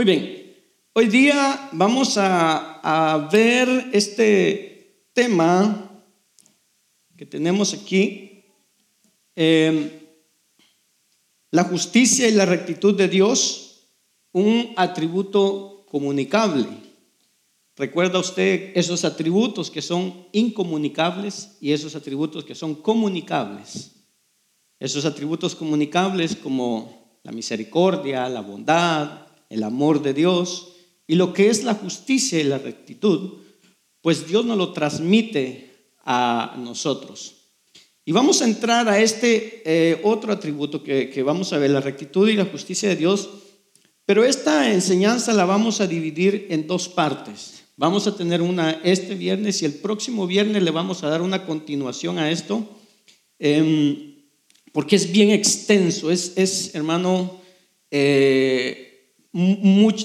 Muy bien, hoy día vamos a, ver este tema que tenemos aquí, em, la justicia y la rectitud de Dios, un atributo comunicable. ¿Recuerda usted esos atributos que son incomunicables y esos atributos que son comunicables? Esos atributos comunicables como la misericordia, la bondad, el amor de Dios y lo que es la justicia y la rectitud, pues Dios nos lo transmite a nosotros. Y vamos a entrar a este eh, otro atributo que, vamos a ver, la rectitud y la justicia de Dios, pero esta enseñanza la vamos a dividir en dos partes. Vamos a tener una este viernes y el próximo viernes le vamos a dar una continuación a esto, em, porque es bien extenso, es, es hermano, eh,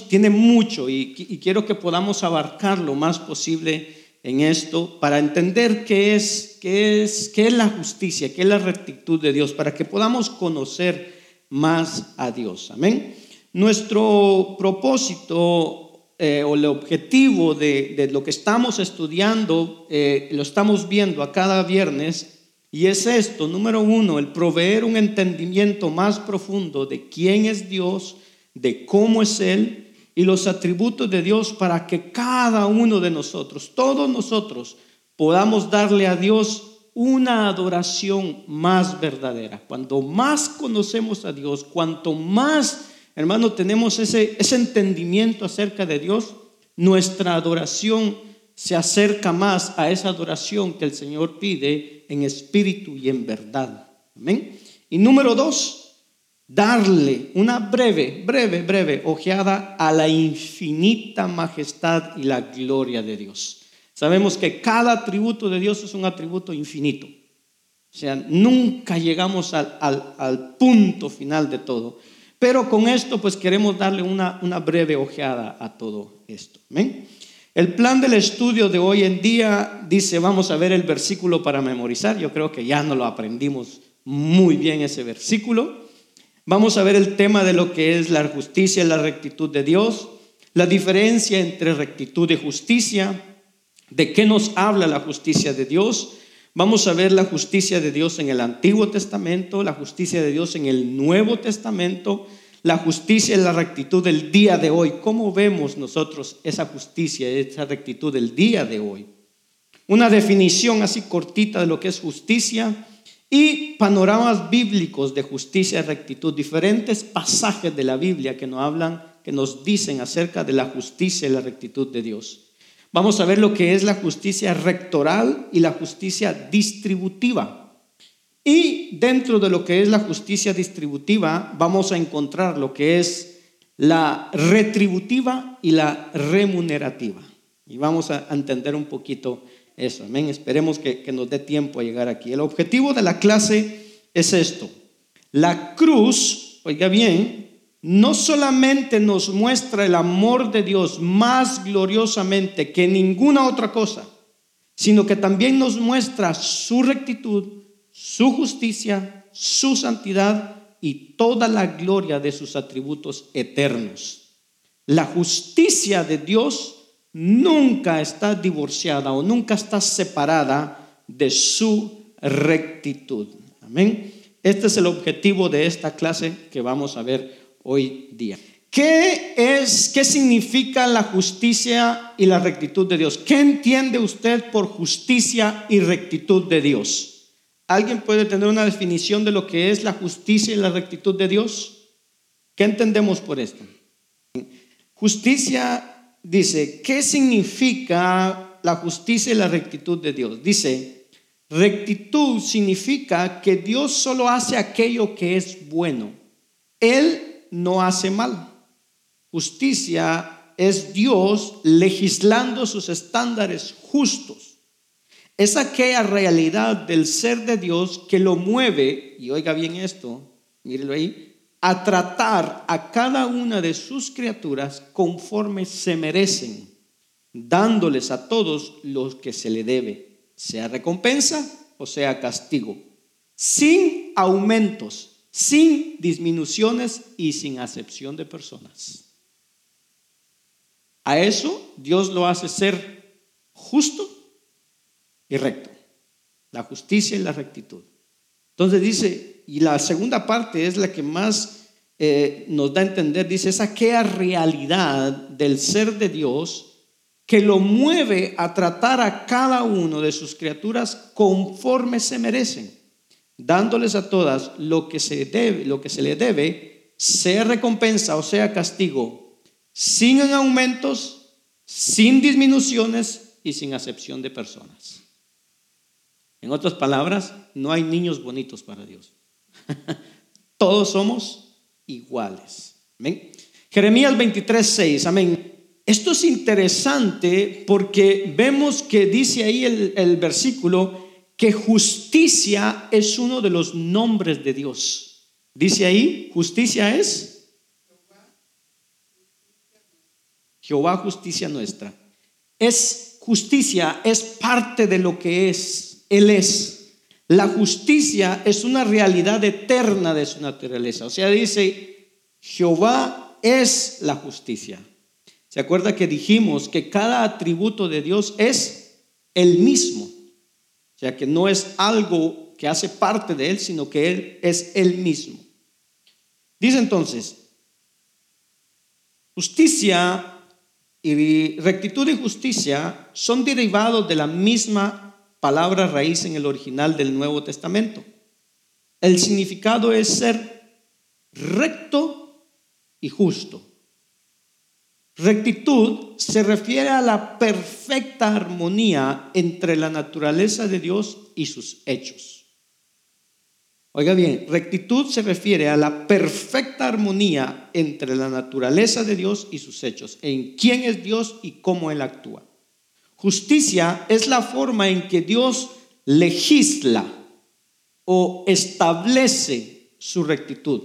tiene mucho y, quiero que podamos abarcar lo más posible en esto para entender qué es, qué es, qué es la justicia, qué es la rectitud de Dios, para que podamos conocer más a Dios. Amén. Nuestro propósito eh, o el objetivo de, lo que estamos estudiando, eh, lo estamos viendo a cada viernes, y es esto, número uno, el proveer un entendimiento más profundo de quién es Dios, de cómo es Él y los atributos de Dios para que cada uno de nosotros, todos nosotros, podamos darle a Dios una adoración más verdadera. Cuando más conocemos a Dios, cuanto más, hermano, tenemos ese, ese entendimiento acerca de Dios, nuestra adoración se acerca más a esa adoración que el Señor pide en espíritu y en verdad. Amén. Y número dos, darle una breve, breve, breve ojeada a la infinita majestad y la gloria de Dios. Sabemos que cada atributo de Dios es un atributo infinito. O sea, nunca llegamos al, punto final de todo. Pero con esto pues queremos darle una, una breve ojeada a todo esto. El plan del estudio de hoy en día dice, vamos a ver el versículo para memorizar. Yo creo que ya no lo aprendimos muy bien ese versículo. Vamos a ver el tema de lo que es la justicia y la rectitud de Dios, la diferencia entre rectitud y justicia, de qué nos habla la justicia de Dios. Vamos a ver la justicia de Dios en el Antiguo Testamento, la justicia de Dios en el Nuevo Testamento, la justicia y la rectitud del día de hoy. ¿Cómo vemos nosotros esa justicia, esa rectitud del día de hoy? Una definición así cortita de lo que es justicia y panoramas bíblicos de justicia y rectitud, diferentes pasajes de la Biblia que nos hablan, que nos dicen acerca de la justicia y la rectitud de Dios. Vamos a ver lo que es la justicia rectoral y la justicia distributiva. Y dentro de lo que es la justicia distributiva, vamos a encontrar lo que es la retributiva y la remunerativa. Y vamos a entender un poquito eso, amén. Esperemos que, nos dé tiempo a llegar aquí. El objetivo de la clase es esto. La cruz, oiga bien, no solamente nos muestra el amor de Dios más gloriosamente que ninguna otra cosa, sino que también nos muestra su rectitud, su justicia, su santidad y toda la gloria de sus atributos eternos. La justicia de Dios nunca está divorciada o nunca está separada de su rectitud. Amén. Este es el objetivo de esta clase que vamos a ver hoy día. ¿Qué es, qué significa la justicia y la rectitud de Dios? ¿Qué entiende usted por justicia y rectitud de Dios? ¿Alguien puede tener una definición de lo que es la justicia y la rectitud de Dios? ¿Qué entendemos por esto? Justicia dice, ¿qué significa la justicia y la rectitud de Dios? Dice, rectitud significa que Dios solo hace aquello que es bueno. Él no hace mal. Justicia es Dios legislando sus estándares justos. Es aquella realidad del ser de Dios que lo mueve, y oiga bien esto, mírelo ahí, a tratar a cada una de sus criaturas conforme se merecen, dándoles a todos lo que se le debe, sea recompensa o sea castigo, sin aumentos, sin disminuciones y sin acepción de personas. A eso Dios lo hace ser justo y recto. La justicia y la rectitud. Entonces dice, y la segunda parte es la que más eh, nos da a entender, dice, es aquella realidad del ser de Dios que lo mueve a tratar a cada uno de sus criaturas conforme se merecen, dándoles a todas lo que se debe, lo que se le debe, sea recompensa o sea castigo, sin aumentos, sin disminuciones y sin acepción de personas. En otras palabras, no hay niños bonitos para Dios. Todos somos iguales. Amén. Jeremías 23, 6. Amén. Esto es interesante porque vemos que dice ahí el, el versículo que justicia es uno de los nombres de Dios. Dice ahí, justicia es Jehová justicia nuestra. Es justicia, es parte de lo que es. Él es. La justicia es una realidad eterna de su naturaleza. O sea, dice, Jehová es la justicia. ¿Se acuerda que dijimos que cada atributo de Dios es el mismo? O sea, que no es algo que hace parte de Él, sino que Él es el mismo. Dice entonces, justicia y rectitud y justicia son derivados de la misma palabra raíz en el original del Nuevo Testamento. El significado es ser recto y justo. Rectitud se refiere a la perfecta armonía entre la naturaleza de Dios y sus hechos. Oiga bien, rectitud se refiere a la perfecta armonía entre la naturaleza de Dios y sus hechos, en quién es Dios y cómo Él actúa. Justicia es la forma en que Dios legisla o establece su rectitud.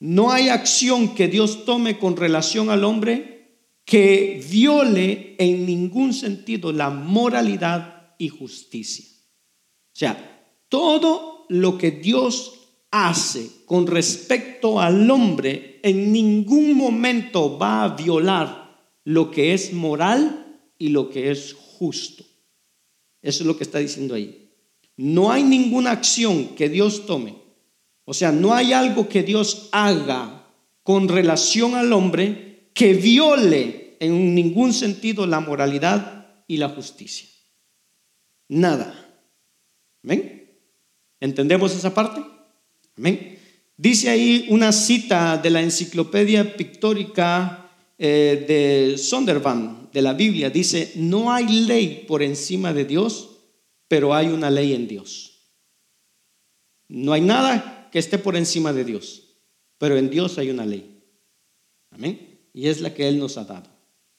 No hay acción que Dios tome con relación al hombre que viole en ningún sentido la moralidad y justicia. O sea, todo lo que Dios hace con respecto al hombre en ningún momento va a violar lo que es moral y lo que es justo. Eso es lo que está diciendo ahí. No hay ninguna acción que Dios tome. O sea, no hay algo que Dios haga con relación al hombre que viole en ningún sentido la moralidad y la justicia. Nada. ¿Amén? ¿Entendemos esa parte? Amén. Dice ahí una cita de la enciclopedia pictórica eh, de Sondervan, de la Biblia. Dice, no hay ley por encima de Dios, pero hay una ley en Dios. No hay nada que esté por encima de Dios, pero en Dios hay una ley. Amén y es la que Él nos ha dado.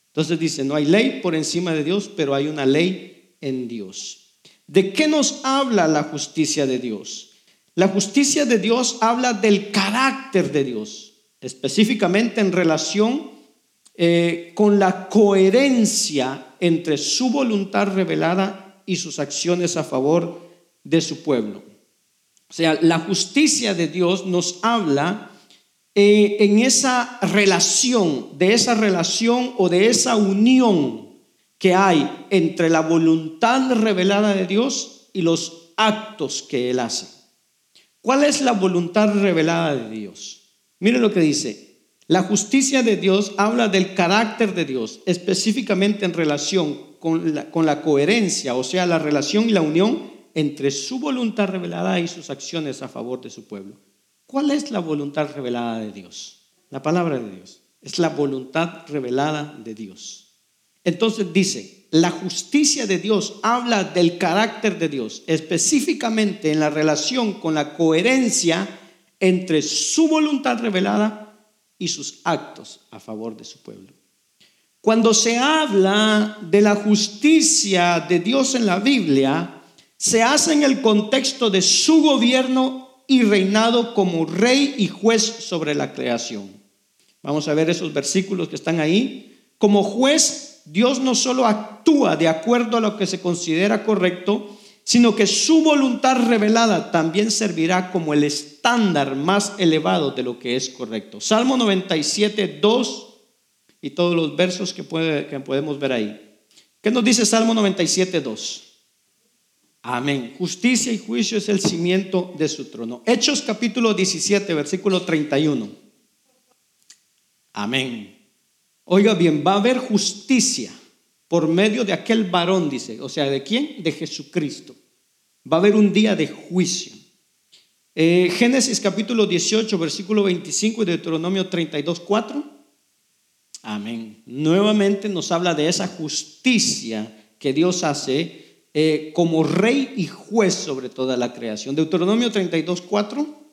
Entonces dice, no hay ley por encima de Dios, pero hay una ley en Dios. ¿De qué nos habla la justicia de Dios? La justicia de Dios habla del carácter de Dios, específicamente en relación eh, con la coherencia entre su voluntad revelada y sus acciones a favor de su pueblo. O sea, la justicia de Dios nos habla eh, en esa relación, de esa relación o de esa unión que hay entre la voluntad revelada de Dios y los actos que Él hace. ¿Cuál es la voluntad revelada de Dios? Mire lo que dice. La justicia de Dios habla del carácter de Dios, específicamente en relación con la, coherencia, o sea, la relación y la unión entre su voluntad revelada y sus acciones a favor de su pueblo. ¿Cuál es la voluntad revelada de Dios? La palabra de Dios. Es la voluntad revelada de Dios. Entonces dice, la justicia de Dios habla del carácter de Dios, específicamente en la relación con la coherencia entre su voluntad revelada y sus actos a favor de su pueblo. Cuando se habla de la justicia de Dios en la Biblia, se hace en el contexto de su gobierno y reinado como rey y juez sobre la creación. Vamos a ver esos versículos que están ahí. Como juez, Dios no solo actúa de acuerdo a lo que se considera correcto, sino que su voluntad revelada también servirá como el estándar más elevado de lo que es correcto. Salmo 97, 2 y todos los versos que, que podemos ver ahí. ¿Qué nos dice Salmo 97, 2? Amén. Justicia y juicio es el cimiento de su trono. Hechos capítulo 17, versículo 31. Amén. Oiga bien, va a haber justicia por medio de aquel varón, dice. O sea, ¿de quién? De Jesucristo. Va a haber un día de juicio. Eh, Génesis capítulo 18, versículo 25 y Deuteronomio 32, 4. Amén. Nuevamente nos habla de esa justicia que Dios hace eh, como rey y juez sobre toda la creación. Deuteronomio 32, 4.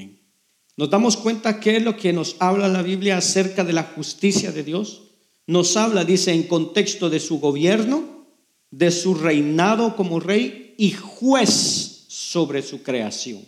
Nos damos cuenta que es lo que nos habla la Biblia acerca de la justicia de Dios. Nos habla, dice, en contexto de su gobierno, de su reinado como rey y juez sobre su creación.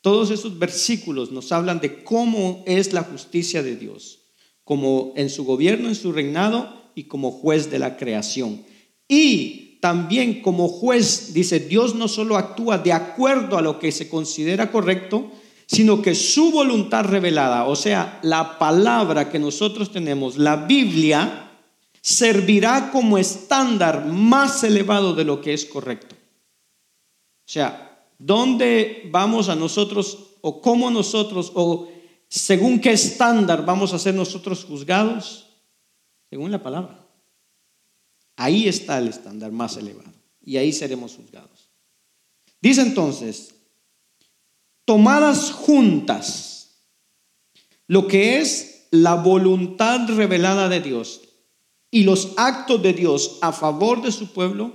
Todos esos versículos nos hablan de cómo es la justicia de Dios, como en su gobierno, en su reinado y como juez de la creación. Y también como juez, dice, Dios no solo actúa de acuerdo a lo que se considera correcto, sino que su voluntad revelada, o sea, la palabra que nosotros tenemos, la Biblia, servirá como estándar más elevado de lo que es correcto. O sea, ¿Dónde vamos a nosotros o cómo nosotros o según qué estándar vamos a ser nosotros juzgados? Según la palabra. Ahí está el estándar más elevado y ahí seremos juzgados. Dice entonces, tomadas juntas, lo que es la voluntad revelada de Dios y los actos de Dios a favor de su pueblo,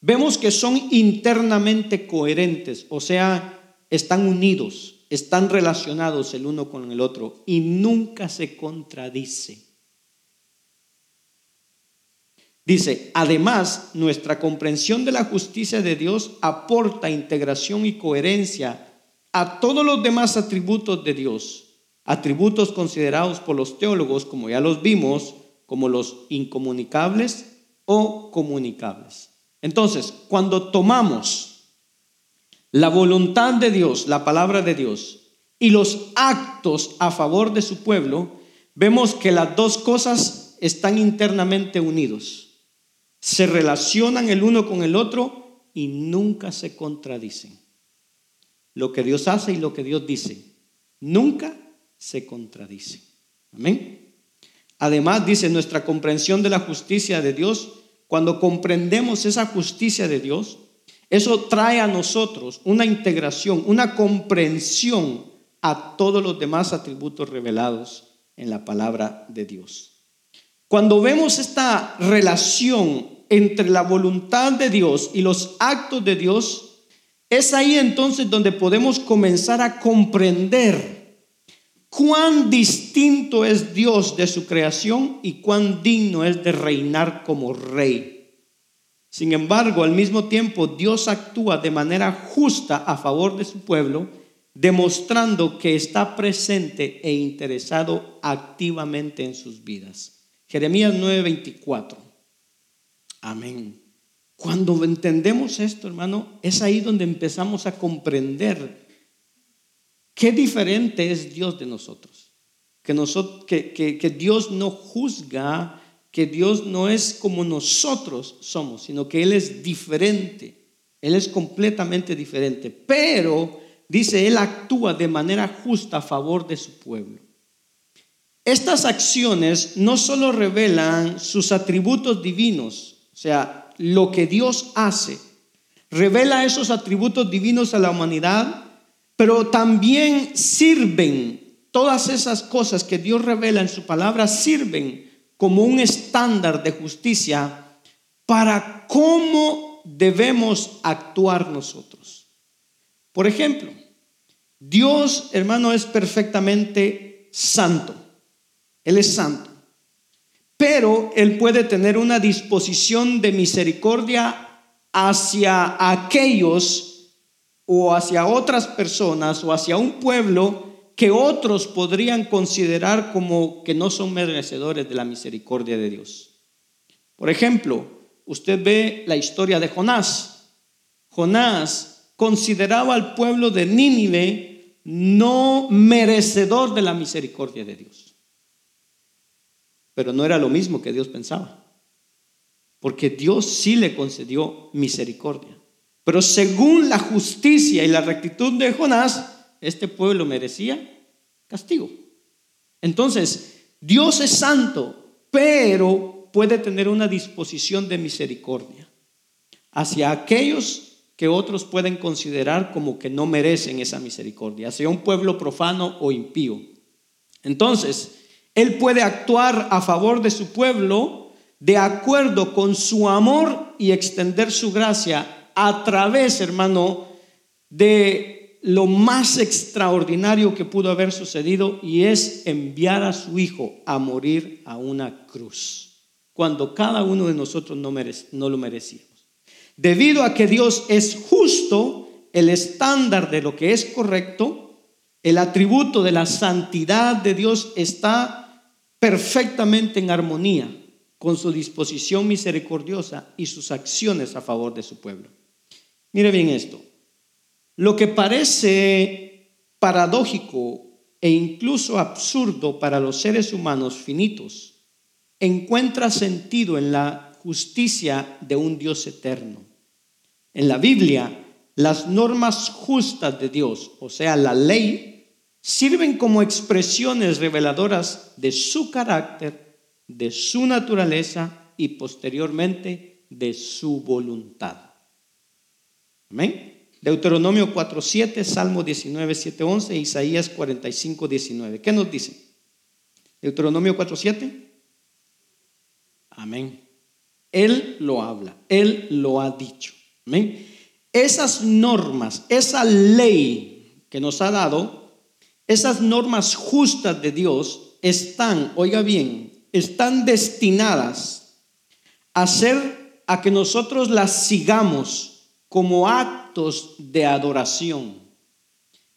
vemos que son internamente coherentes, o sea, están unidos, están relacionados el uno con el otro y nunca se contradice. Dice, además, nuestra comprensión de la justicia de Dios aporta integración y coherencia a todos los demás atributos de Dios, atributos considerados por los teólogos, como ya los vimos, como los incomunicables o comunicables. Entonces, cuando tomamos la voluntad de Dios, la palabra de Dios, y los actos a favor de su pueblo, vemos que las dos cosas están internamente unidos. Se relacionan el uno con el otro y nunca se contradicen. Lo que Dios hace y lo que Dios dice, nunca se contradice. Amén. Además, dice, nuestra comprensión de la justicia de Dios cuando comprendemos esa justicia de Dios, eso trae a nosotros una integración, una comprensión a todos los demás atributos revelados en la palabra de Dios. Cuando vemos esta relación entre la voluntad de Dios y los actos de Dios, es ahí entonces donde podemos comenzar a comprender cuán distinto es Dios de su creación y cuán digno es de reinar como rey. Sin embargo, al mismo tiempo, Dios actúa de manera justa a favor de su pueblo, demostrando que está presente e interesado activamente en sus vidas. Jeremías 9:24. Amén. Cuando entendemos esto, hermano, es ahí donde empezamos a comprender Qué diferente es Dios de nosotros. Que, Dios no juzga, que Dios no es como nosotros somos, sino que Él es diferente. Él es completamente diferente. Pero, dice, Él actúa de manera justa a favor de su pueblo. Estas acciones no solo revelan sus atributos divinos, o sea, lo que Dios hace, revela esos atributos divinos a la humanidad, pero también sirven, todas esas cosas que Dios revela en su palabra sirven como un estándar de justicia para cómo debemos actuar nosotros. Por ejemplo, Dios, hermano, es perfectamente santo. Él es santo. Pero Él puede tener una disposición de misericordia hacia aquellos o hacia otras personas o hacia un pueblo que otros podrían considerar como que no son merecedores de la misericordia de Dios. Por ejemplo, usted ve la historia de Jonás. Jonás consideraba al pueblo de Nínive no merecedor de la misericordia de Dios. Pero no era lo mismo que Dios pensaba. Porque Dios sí le concedió misericordia. Pero según la justicia y la rectitud de Jonás, este pueblo merecía castigo. Entonces, Dios es santo, pero puede tener una disposición de misericordia hacia aquellos que otros pueden considerar como que no merecen esa misericordia, hacia un pueblo profano o impío. Entonces, Él puede actuar a favor de su pueblo de acuerdo con su amor y extender su gracia a través, hermano, de lo más extraordinario que pudo haber sucedido y es enviar a su Hijo a morir a una cruz, cuando cada uno de nosotros no, no lo merecíamos. Debido a que Dios es justo, el estándar de lo que es correcto, el atributo de la santidad de Dios está perfectamente en armonía con su disposición misericordiosa y sus acciones a favor de su pueblo. Mire bien esto. Lo que parece paradójico e incluso absurdo para los seres humanos finitos encuentra sentido en la justicia de un Dios eterno. En la Biblia, las normas justas de Dios, o sea, la ley, sirven como expresiones reveladoras de su carácter, de su naturaleza y posteriormente de su voluntad. Amén. Deuteronomio 4.7, Salmo 19, 7, 11, Isaías 45, 19. ¿Qué nos dice? Deuteronomio 4.7. Amén. Él lo habla, Él lo ha dicho. Esas normas, esa ley que nos ha dado, esas normas justas de Dios están, oiga bien, están destinadas a hacer a que nosotros las sigamos como actos de adoración,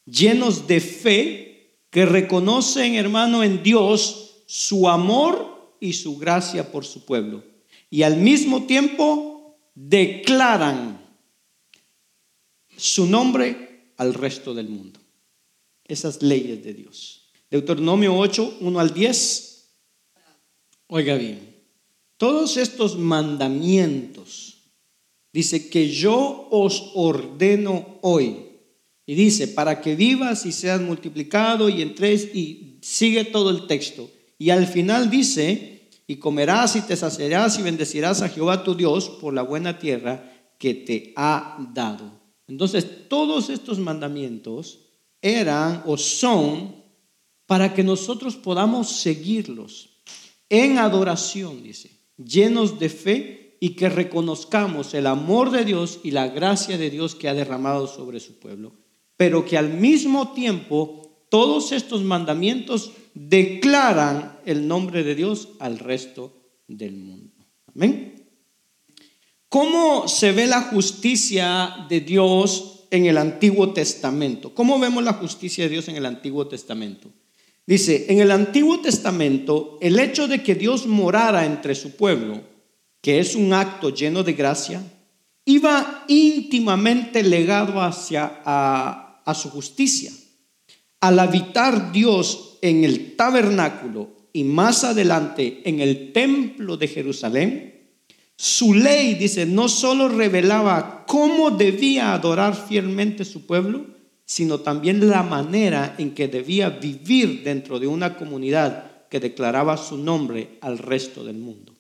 llenos de fe, que reconocen, hermano, en Dios su amor y su gracia por su pueblo y al mismo tiempo declaran su nombre al resto del mundo. Esas leyes de Dios. Deuteronomio 8, 1 al 10. Oiga bien, todos estos mandamientos, dice que yo os ordeno hoy. Y dice, para que vivas y seas multiplicado y entres y sigue todo el texto. Y al final dice, y comerás y te saciarás y bendecirás a Jehová tu Dios por la buena tierra que te ha dado. Entonces, todos estos mandamientos eran o son para que nosotros podamos seguirlos en adoración, dice, llenos de fe y que reconozcamos el amor de Dios y la gracia de Dios que ha derramado sobre su pueblo, pero que al mismo tiempo todos estos mandamientos declaran el nombre de Dios al resto del mundo. Amén. ¿Cómo se ve la justicia de Dios en el Antiguo Testamento? ¿Cómo vemos la justicia de Dios en el Antiguo Testamento? Dice, en el Antiguo Testamento, el hecho de que Dios morara entre su pueblo, que es un acto lleno de gracia, iba íntimamente legado hacia a, a su justicia. Al habitar Dios en el tabernáculo y más adelante en el templo de Jerusalén, su ley, dice, no solo revelaba cómo debía adorar fielmente su pueblo, sino también la manera en que debía vivir dentro de una comunidad que declaraba su nombre al resto del mundo.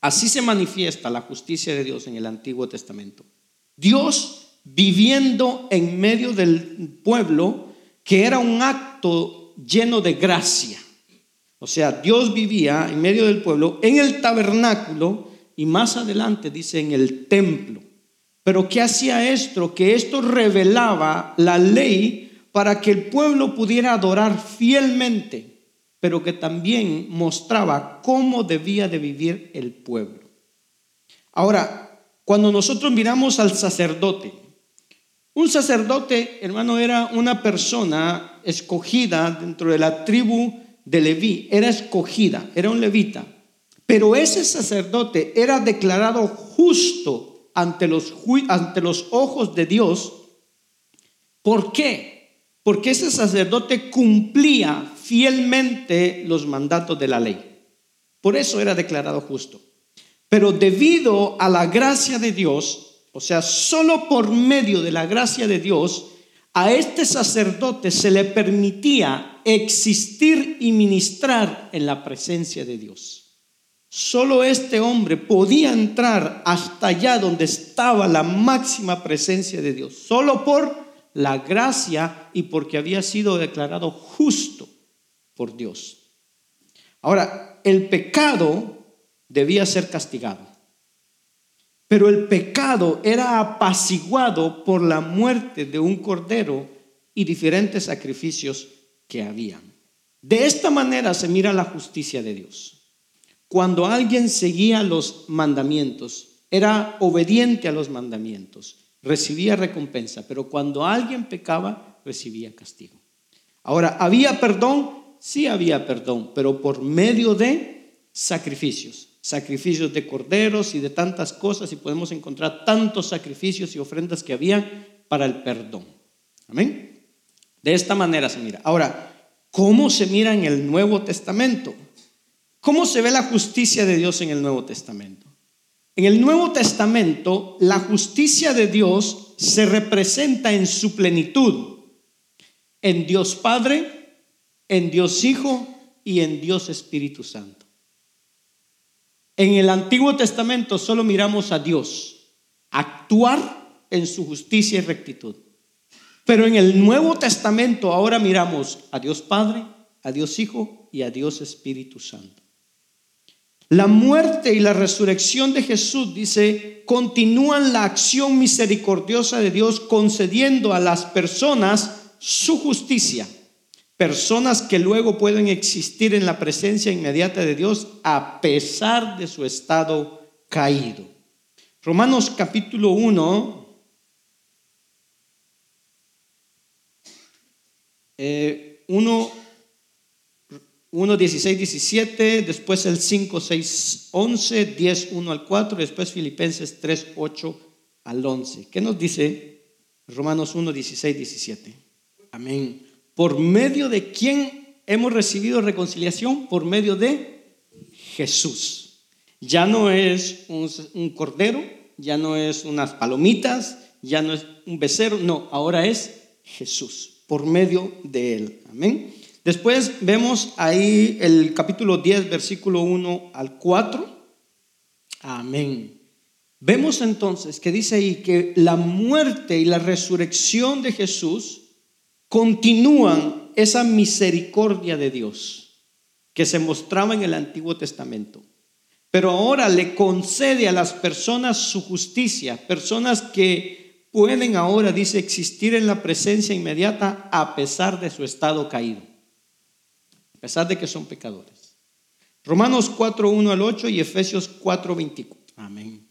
Así se manifiesta la justicia de Dios en el Antiguo Testamento. Dios viviendo en medio del pueblo, que era un acto lleno de gracia. O sea, Dios vivía en medio del pueblo, en el tabernáculo y más adelante dice en el templo. Pero ¿qué hacía esto? Que esto revelaba la ley para que el pueblo pudiera adorar fielmente, pero que también mostraba cómo debía de vivir el pueblo. Ahora, cuando nosotros miramos al sacerdote, un sacerdote, hermano, era una persona escogida dentro de la tribu de Leví, era escogida, era un levita. Pero ese sacerdote era declarado justo ante los, ante los ojos de Dios. ¿Por qué? Porque ese sacerdote cumplía fielmente los mandatos de la ley. Por eso era declarado justo. Pero debido a la gracia de Dios, o sea, solo por medio de la gracia de Dios, a este sacerdote se le permitía existir y ministrar en la presencia de Dios. Solo este hombre podía entrar hasta allá donde estaba la máxima presencia de Dios, solo por la gracia y porque había sido declarado justo por Dios. Ahora, el pecado debía ser castigado, pero el pecado era apaciguado por la muerte de un cordero y diferentes sacrificios que habían. De esta manera se mira la justicia de Dios. Cuando alguien seguía los mandamientos, era obediente a los mandamientos, recibía recompensa, pero cuando alguien pecaba, recibía castigo. Ahora, ¿había perdón? Sí había perdón, pero por medio de sacrificios, sacrificios de corderos y de tantas cosas, y podemos encontrar tantos sacrificios y ofrendas que había para el perdón. Amén. De esta manera se mira. Ahora, ¿cómo se mira en el Nuevo Testamento? ¿Cómo se ve la justicia de Dios en el Nuevo Testamento? En el Nuevo Testamento, la justicia de Dios se representa en su plenitud, en Dios Padre, en Dios Hijo y en Dios Espíritu Santo. En el Antiguo Testamento solo miramos a Dios actuar en su justicia y rectitud. Pero en el Nuevo Testamento ahora miramos a Dios Padre, a Dios Hijo y a Dios Espíritu Santo. La muerte y la resurrección de Jesús, dice, continúan la acción misericordiosa de Dios concediendo a las personas su justicia. Personas que luego pueden existir en la presencia inmediata de Dios a pesar de su estado caído. Romanos capítulo 1, eh, 1 1, 16, 17, después el 5, 6, 11, 10, 1 al 4, después Filipenses 3, 8 al 11. ¿Qué nos dice Romanos 1, 16, 17? Amén. Por medio de quién hemos recibido reconciliación? Por medio de Jesús. Ya no es un, un cordero, ya no es unas palomitas, ya no es un becerro, no, ahora es Jesús, por medio de él. Amén. Después vemos ahí el capítulo 10, versículo 1 al 4. Amén. Vemos entonces que dice ahí que la muerte y la resurrección de Jesús continúan esa misericordia de Dios que se mostraba en el Antiguo Testamento. Pero ahora le concede a las personas su justicia, personas que pueden ahora, dice, existir en la presencia inmediata a pesar de su estado caído pesar de que son pecadores. Romanos 4, 1 al 8 y Efesios 4, 24. Amén.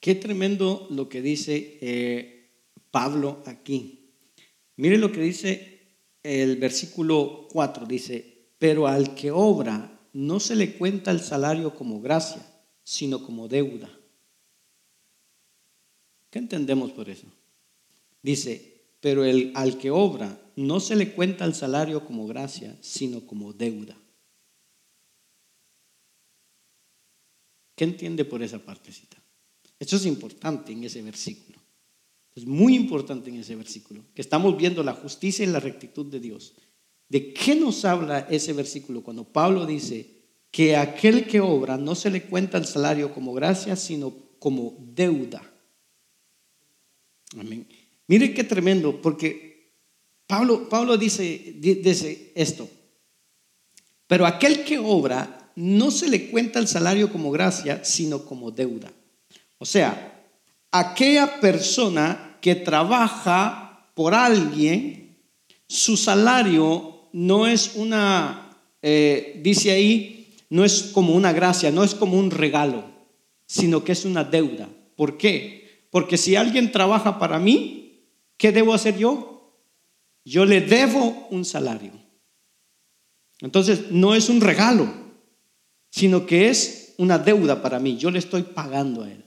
Qué tremendo lo que dice eh, Pablo aquí. Mire lo que dice el versículo 4. Dice, pero al que obra no se le cuenta el salario como gracia, sino como deuda. ¿Qué entendemos por eso? Dice, pero el, al que obra no se le cuenta el salario como gracia, sino como deuda. ¿Qué entiende por esa partecita? Esto es importante en ese versículo. Es muy importante en ese versículo, que estamos viendo la justicia y la rectitud de Dios. ¿De qué nos habla ese versículo cuando Pablo dice que aquel que obra no se le cuenta el salario como gracia, sino como deuda? Amén. Mire qué tremendo, porque Pablo, dice, esto, pero aquel que obra no se le cuenta el salario como gracia, sino como deuda. O sea, aquella persona que trabaja por alguien, su salario no es una, eh, dice ahí, no es como una gracia, no es como un regalo, sino que es una deuda. ¿Por qué? Porque si alguien trabaja para mí, ¿qué debo hacer yo? Yo le debo un salario. Entonces, no es un regalo, sino que es una deuda para mí. Yo le estoy pagando a él.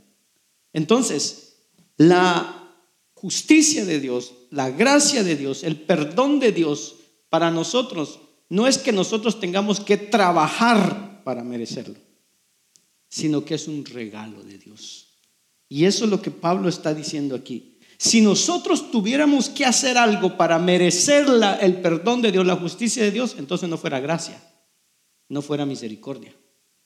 Entonces, la justicia de Dios, la gracia de Dios, el perdón de Dios para nosotros, no es que nosotros tengamos que trabajar para merecerlo. sino que es un regalo de Dios. Y eso es lo que Pablo está diciendo aquí. Si nosotros tuviéramos que hacer algo para merecer el perdón de Dios, la justicia de Dios, entonces no fuera gracia, no fuera misericordia,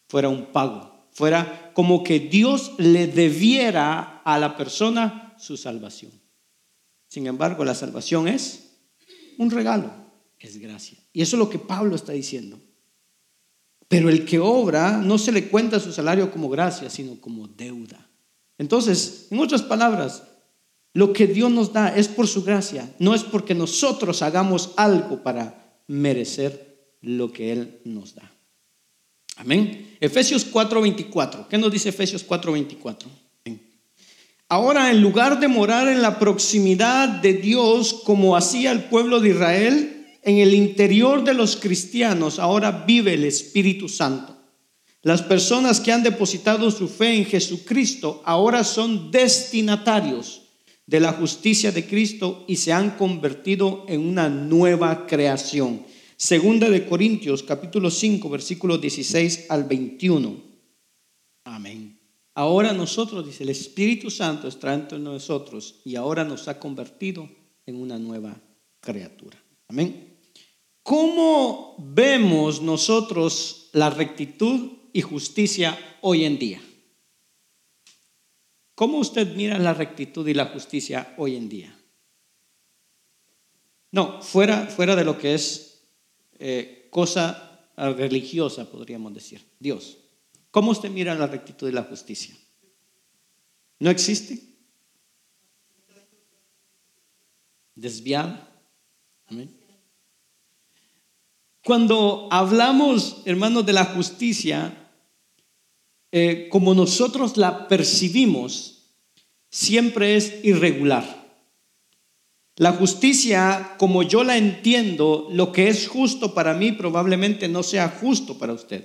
fuera un pago, fuera como que Dios le debiera a la persona su salvación. Sin embargo, la salvación es un regalo, es gracia. Y eso es lo que Pablo está diciendo. Pero el que obra no se le cuenta su salario como gracia, sino como deuda. Entonces, en otras palabras, lo que Dios nos da es por su gracia, no es porque nosotros hagamos algo para merecer lo que Él nos da. Amén. Efesios 4:24. ¿Qué nos dice Efesios 4:24? Ahora, en lugar de morar en la proximidad de Dios como hacía el pueblo de Israel, en el interior de los cristianos ahora vive el Espíritu Santo. Las personas que han depositado su fe en Jesucristo ahora son destinatarios de la justicia de Cristo y se han convertido en una nueva creación. Segunda de Corintios capítulo 5 versículos 16 al 21. Amén. Ahora nosotros, dice el Espíritu Santo, está entre nosotros y ahora nos ha convertido en una nueva criatura. Amén. ¿Cómo vemos nosotros la rectitud y justicia hoy en día? ¿Cómo usted mira la rectitud y la justicia hoy en día? No, fuera, fuera de lo que es eh, cosa religiosa, podríamos decir, Dios. ¿Cómo usted mira la rectitud y la justicia? ¿No existe? ¿Desviada? Cuando hablamos, hermanos, de la justicia, eh, como nosotros la percibimos, siempre es irregular. La justicia, como yo la entiendo, lo que es justo para mí probablemente no sea justo para usted.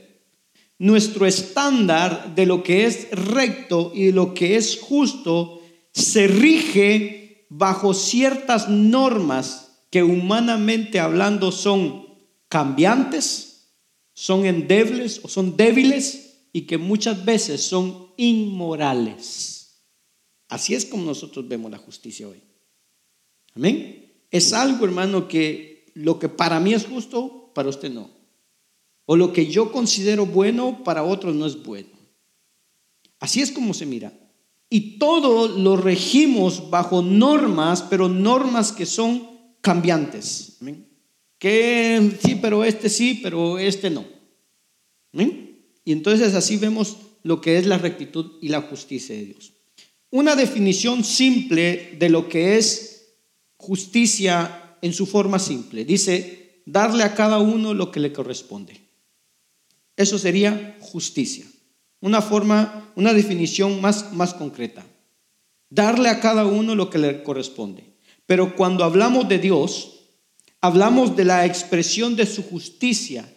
Nuestro estándar de lo que es recto y lo que es justo se rige bajo ciertas normas que humanamente hablando son cambiantes, son endebles o son débiles y que muchas veces son inmorales. Así es como nosotros vemos la justicia hoy. Amén. Es algo, hermano, que lo que para mí es justo, para usted no. O lo que yo considero bueno, para otros no es bueno. Así es como se mira. Y todo lo regimos bajo normas, pero normas que son cambiantes. Amén. Que sí, pero este sí, pero este no. Amén. Y entonces así vemos lo que es la rectitud y la justicia de Dios. Una definición simple de lo que es justicia en su forma simple. Dice, darle a cada uno lo que le corresponde. Eso sería justicia. Una forma, una definición más, más concreta. Darle a cada uno lo que le corresponde. Pero cuando hablamos de Dios, hablamos de la expresión de su justicia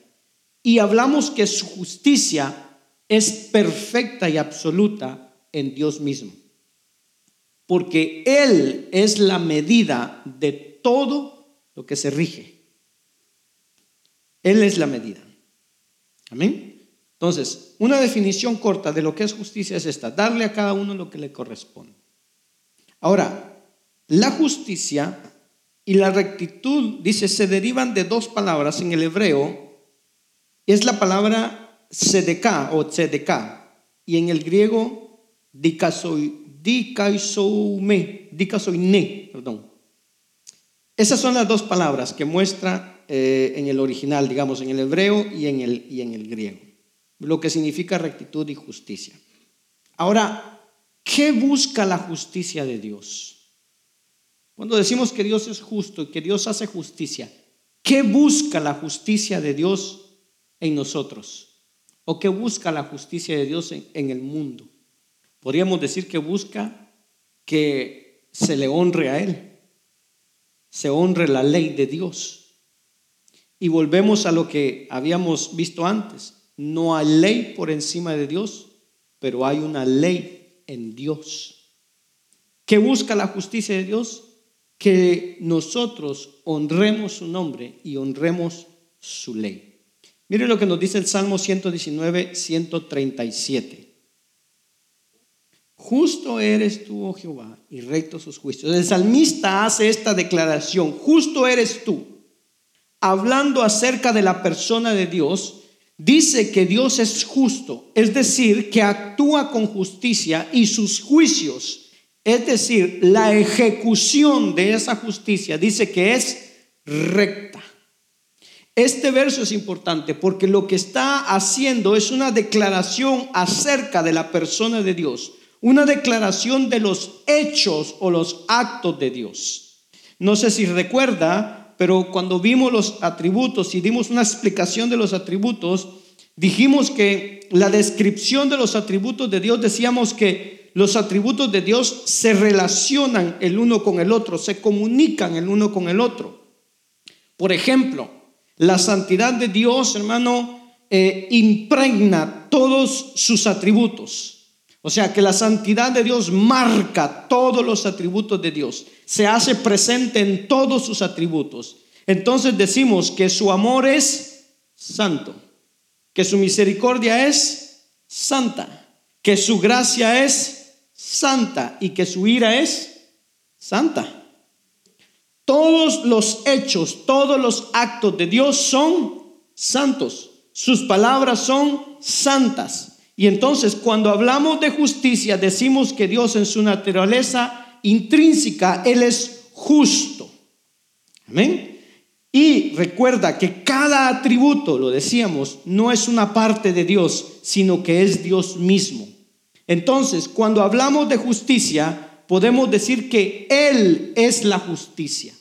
y hablamos que su justicia es perfecta y absoluta en Dios mismo. Porque Él es la medida de todo lo que se rige. Él es la medida. Amén. Entonces, una definición corta de lo que es justicia es esta, darle a cada uno lo que le corresponde. Ahora, la justicia y la rectitud, dice, se derivan de dos palabras en el hebreo es la palabra sedeká o tzedeká y en el griego dikasoine, perdón. Esas son las dos palabras que muestra eh, en el original, digamos, en el hebreo y en el, y en el griego, lo que significa rectitud y justicia. Ahora, ¿qué busca la justicia de Dios? Cuando decimos que Dios es justo y que Dios hace justicia, ¿qué busca la justicia de Dios en nosotros? ¿O que busca la justicia de Dios en, el mundo? Podríamos decir que busca que se le honre a Él, se honre la ley de Dios. Y volvemos a lo que habíamos visto antes. No hay ley por encima de Dios, pero hay una ley en Dios. ¿Qué busca la justicia de Dios? Que nosotros honremos su nombre y honremos su ley. Mire lo que nos dice el Salmo 119, 137. Justo eres tú, oh Jehová, y recto sus juicios. El salmista hace esta declaración, justo eres tú. Hablando acerca de la persona de Dios, dice que Dios es justo, es decir, que actúa con justicia y sus juicios, es decir, la ejecución de esa justicia, dice que es recta. Este verso es importante porque lo que está haciendo es una declaración acerca de la persona de Dios, una declaración de los hechos o los actos de Dios. No sé si recuerda, pero cuando vimos los atributos y dimos una explicación de los atributos, dijimos que la descripción de los atributos de Dios, decíamos que los atributos de Dios se relacionan el uno con el otro, se comunican el uno con el otro. Por ejemplo, la santidad de Dios, hermano, eh, impregna todos sus atributos. O sea que la santidad de Dios marca todos los atributos de Dios, se hace presente en todos sus atributos. Entonces decimos que su amor es santo, que su misericordia es santa, que su gracia es santa y que su ira es santa. Todos los hechos, todos los actos de Dios son santos. Sus palabras son santas. Y entonces cuando hablamos de justicia decimos que Dios en su naturaleza intrínseca, Él es justo. Amén. Y recuerda que cada atributo, lo decíamos, no es una parte de Dios, sino que es Dios mismo. Entonces, cuando hablamos de justicia, podemos decir que Él es la justicia.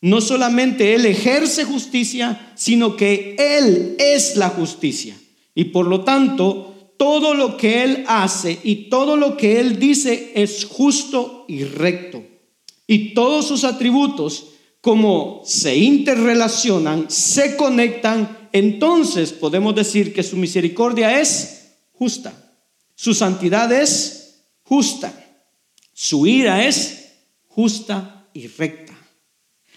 No solamente Él ejerce justicia, sino que Él es la justicia. Y por lo tanto, todo lo que Él hace y todo lo que Él dice es justo y recto. Y todos sus atributos, como se interrelacionan, se conectan, entonces podemos decir que su misericordia es justa, su santidad es justa, su ira es justa y recta.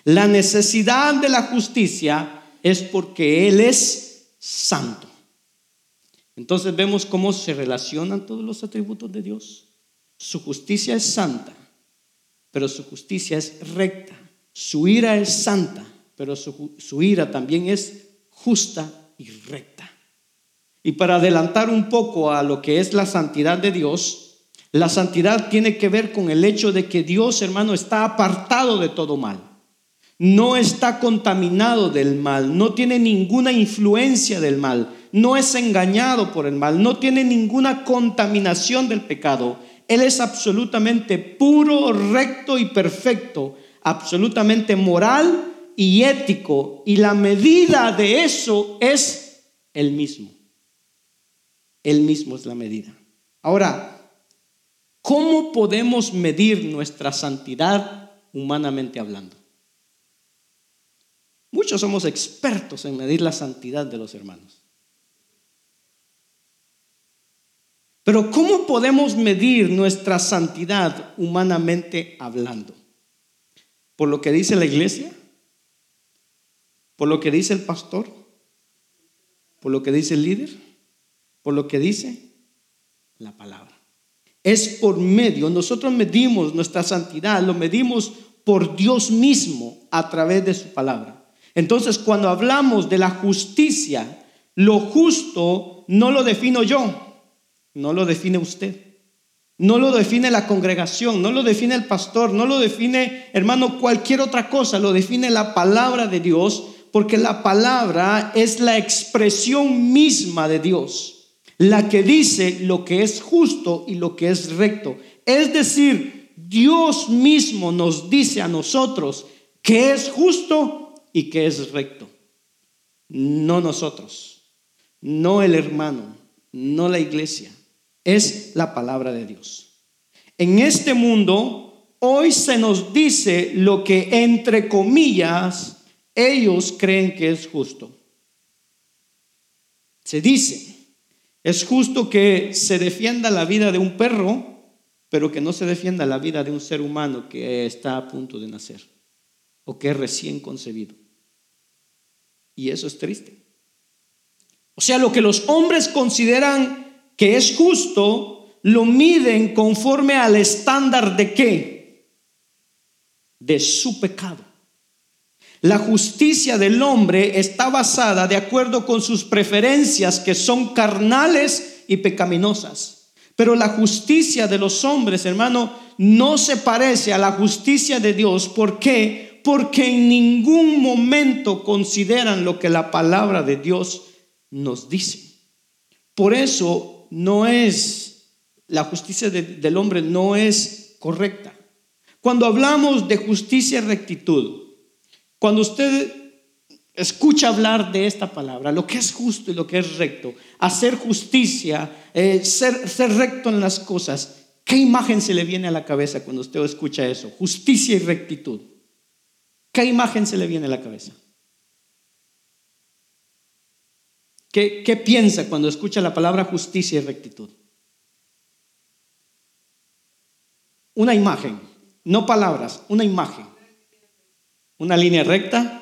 La necesidad de la justicia es porque Él es santo. Entonces vemos cómo se relacionan todos los atributos de Dios. Su justicia es santa, pero su justicia es recta. Su ira es santa, pero su, ira también es justa y recta. Y para adelantar un poco a lo que es la santidad de Dios, la santidad tiene que ver con el hecho de que Dios, hermano, está apartado de todo mal no está contaminado del mal, no tiene ninguna influencia del mal, no es engañado por el mal, no tiene ninguna contaminación del pecado. Él es absolutamente puro, recto y perfecto, absolutamente moral y ético. Y la medida de eso es el mismo. Él mismo es la medida. Ahora, ¿cómo podemos medir nuestra santidad humanamente hablando? Muchos somos expertos en medir la santidad de los hermanos. Pero ¿cómo podemos medir nuestra santidad humanamente hablando? ¿Por lo que dice la iglesia? ¿Por lo que dice el pastor? ¿Por lo que dice el líder? ¿Por lo que dice la palabra? Es por medio, nosotros medimos nuestra santidad, lo medimos por Dios mismo a través de su palabra. Entonces, cuando hablamos de la justicia, lo justo no lo defino yo, no lo define usted, no lo define la congregación, no lo define el pastor, no lo define, hermano, cualquier otra cosa, lo define la palabra de Dios, porque la palabra es la expresión misma de Dios, la que dice lo que es justo y lo que es recto. Es decir, Dios mismo nos dice a nosotros que es justo y que es recto. No nosotros, no el hermano, no la iglesia, es la palabra de Dios. En este mundo, hoy se nos dice lo que entre comillas ellos creen que es justo. Se dice, es justo que se defienda la vida de un perro, pero que no se defienda la vida de un ser humano que está a punto de nacer o que es recién concebido. Y eso es triste. O sea, lo que los hombres consideran que es justo, lo miden conforme al estándar de qué? De su pecado. La justicia del hombre está basada de acuerdo con sus preferencias que son carnales y pecaminosas. Pero la justicia de los hombres, hermano, no se parece a la justicia de Dios. ¿Por qué? Porque en ningún momento consideran lo que la palabra de Dios nos dice. Por eso no es, la justicia del hombre no es correcta. Cuando hablamos de justicia y rectitud, cuando usted escucha hablar de esta palabra, lo que es justo y lo que es recto, hacer justicia, eh, ser, ser recto en las cosas, ¿qué imagen se le viene a la cabeza cuando usted escucha eso? Justicia y rectitud. ¿Qué imagen se le viene a la cabeza? ¿Qué, ¿Qué, piensa cuando escucha la palabra justicia y rectitud? Una imagen, no palabras, una imagen. Una línea recta.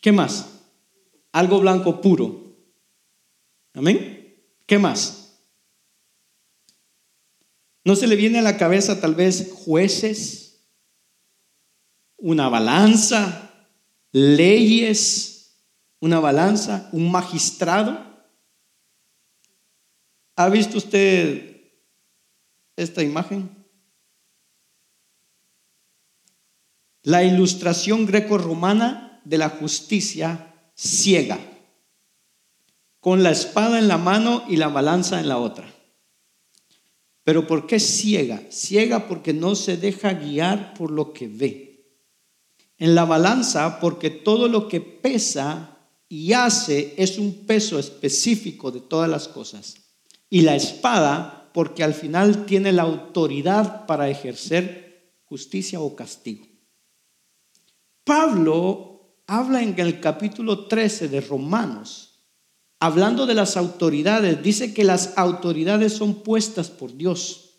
¿Qué más? Algo blanco puro. Amén. ¿Qué más? ¿No se le viene a la cabeza tal vez jueces, una balanza, leyes, una balanza, un magistrado? ¿Ha visto usted esta imagen? La ilustración greco-romana de la justicia ciega, con la espada en la mano y la balanza en la otra. Pero ¿por qué ciega? Ciega porque no se deja guiar por lo que ve. En la balanza porque todo lo que pesa y hace es un peso específico de todas las cosas. Y la espada porque al final tiene la autoridad para ejercer justicia o castigo. Pablo habla en el capítulo 13 de Romanos, hablando de las autoridades, dice que las autoridades son puestas por Dios.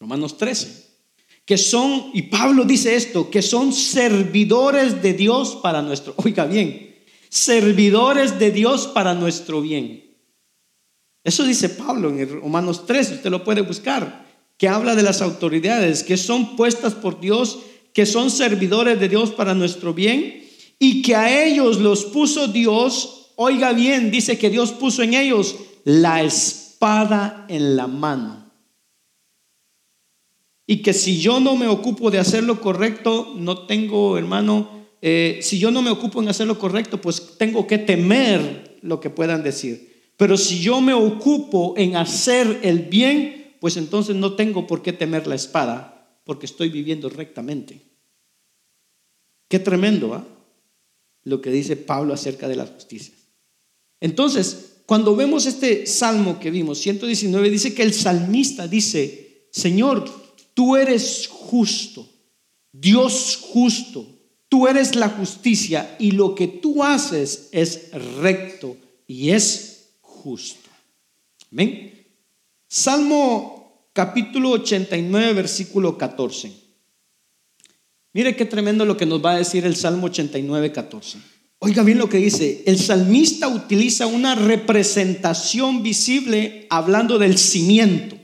Romanos 13. Que son, y Pablo dice esto, que son servidores de Dios para nuestro, oiga bien, servidores de Dios para nuestro bien. Eso dice Pablo en Romanos 13, usted lo puede buscar, que habla de las autoridades que son puestas por Dios que son servidores de Dios para nuestro bien y que a ellos los puso Dios, oiga bien, dice que Dios puso en ellos la espada en la mano. Y que si yo no me ocupo de hacer lo correcto, no tengo, hermano, eh, si yo no me ocupo en hacer lo correcto, pues tengo que temer lo que puedan decir. Pero si yo me ocupo en hacer el bien, pues entonces no tengo por qué temer la espada, porque estoy viviendo rectamente. Qué tremendo, ¿ah? Lo que dice Pablo acerca de la justicia. Entonces, cuando vemos este salmo que vimos, 119, dice que el salmista dice, Señor, tú eres justo, Dios justo, tú eres la justicia y lo que tú haces es recto y es justo. Amén. Salmo capítulo 89, versículo 14. Mire qué tremendo lo que nos va a decir el Salmo 89, 14. Oiga bien lo que dice. El salmista utiliza una representación visible hablando del cimiento.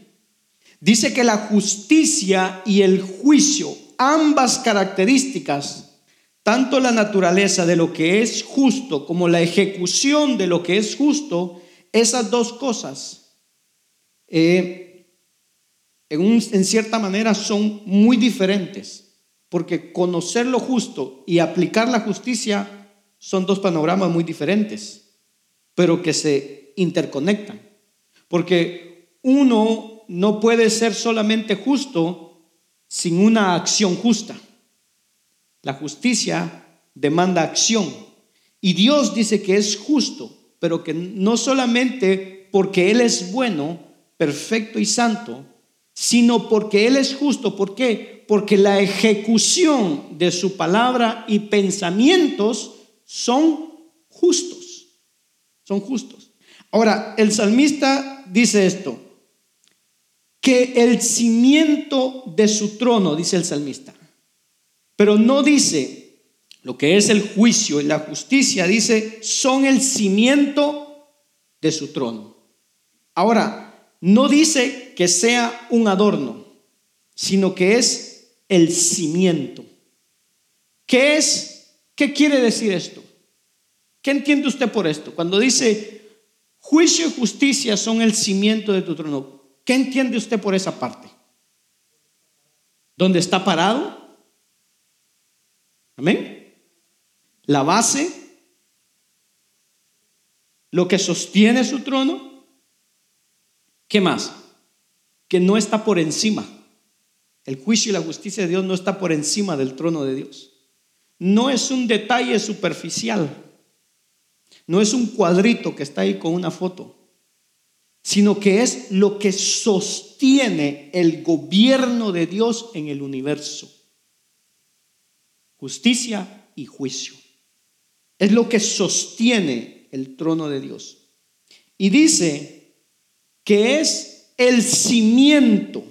Dice que la justicia y el juicio, ambas características, tanto la naturaleza de lo que es justo como la ejecución de lo que es justo, esas dos cosas, eh, en cierta manera son muy diferentes. Porque conocer lo justo y aplicar la justicia son dos panoramas muy diferentes, pero que se interconectan. Porque uno no puede ser solamente justo sin una acción justa. La justicia demanda acción. Y Dios dice que es justo, pero que no solamente porque Él es bueno, perfecto y santo, sino porque Él es justo. ¿Por qué? Porque la ejecución de su palabra y pensamientos son justos. Son justos. Ahora, el salmista dice esto, que el cimiento de su trono, dice el salmista, pero no dice lo que es el juicio y la justicia, dice, son el cimiento de su trono. Ahora, no dice que sea un adorno, sino que es el cimiento. ¿Qué es? ¿Qué quiere decir esto? ¿Qué entiende usted por esto? Cuando dice juicio y justicia son el cimiento de tu trono, ¿qué entiende usted por esa parte? ¿Dónde está parado? Amén. La base, lo que sostiene su trono. ¿Qué más? Que no está por encima. El juicio y la justicia de Dios no está por encima del trono de Dios. No es un detalle superficial. No es un cuadrito que está ahí con una foto, sino que es lo que sostiene el gobierno de Dios en el universo. Justicia y juicio. Es lo que sostiene el trono de Dios. Y dice que es el cimiento.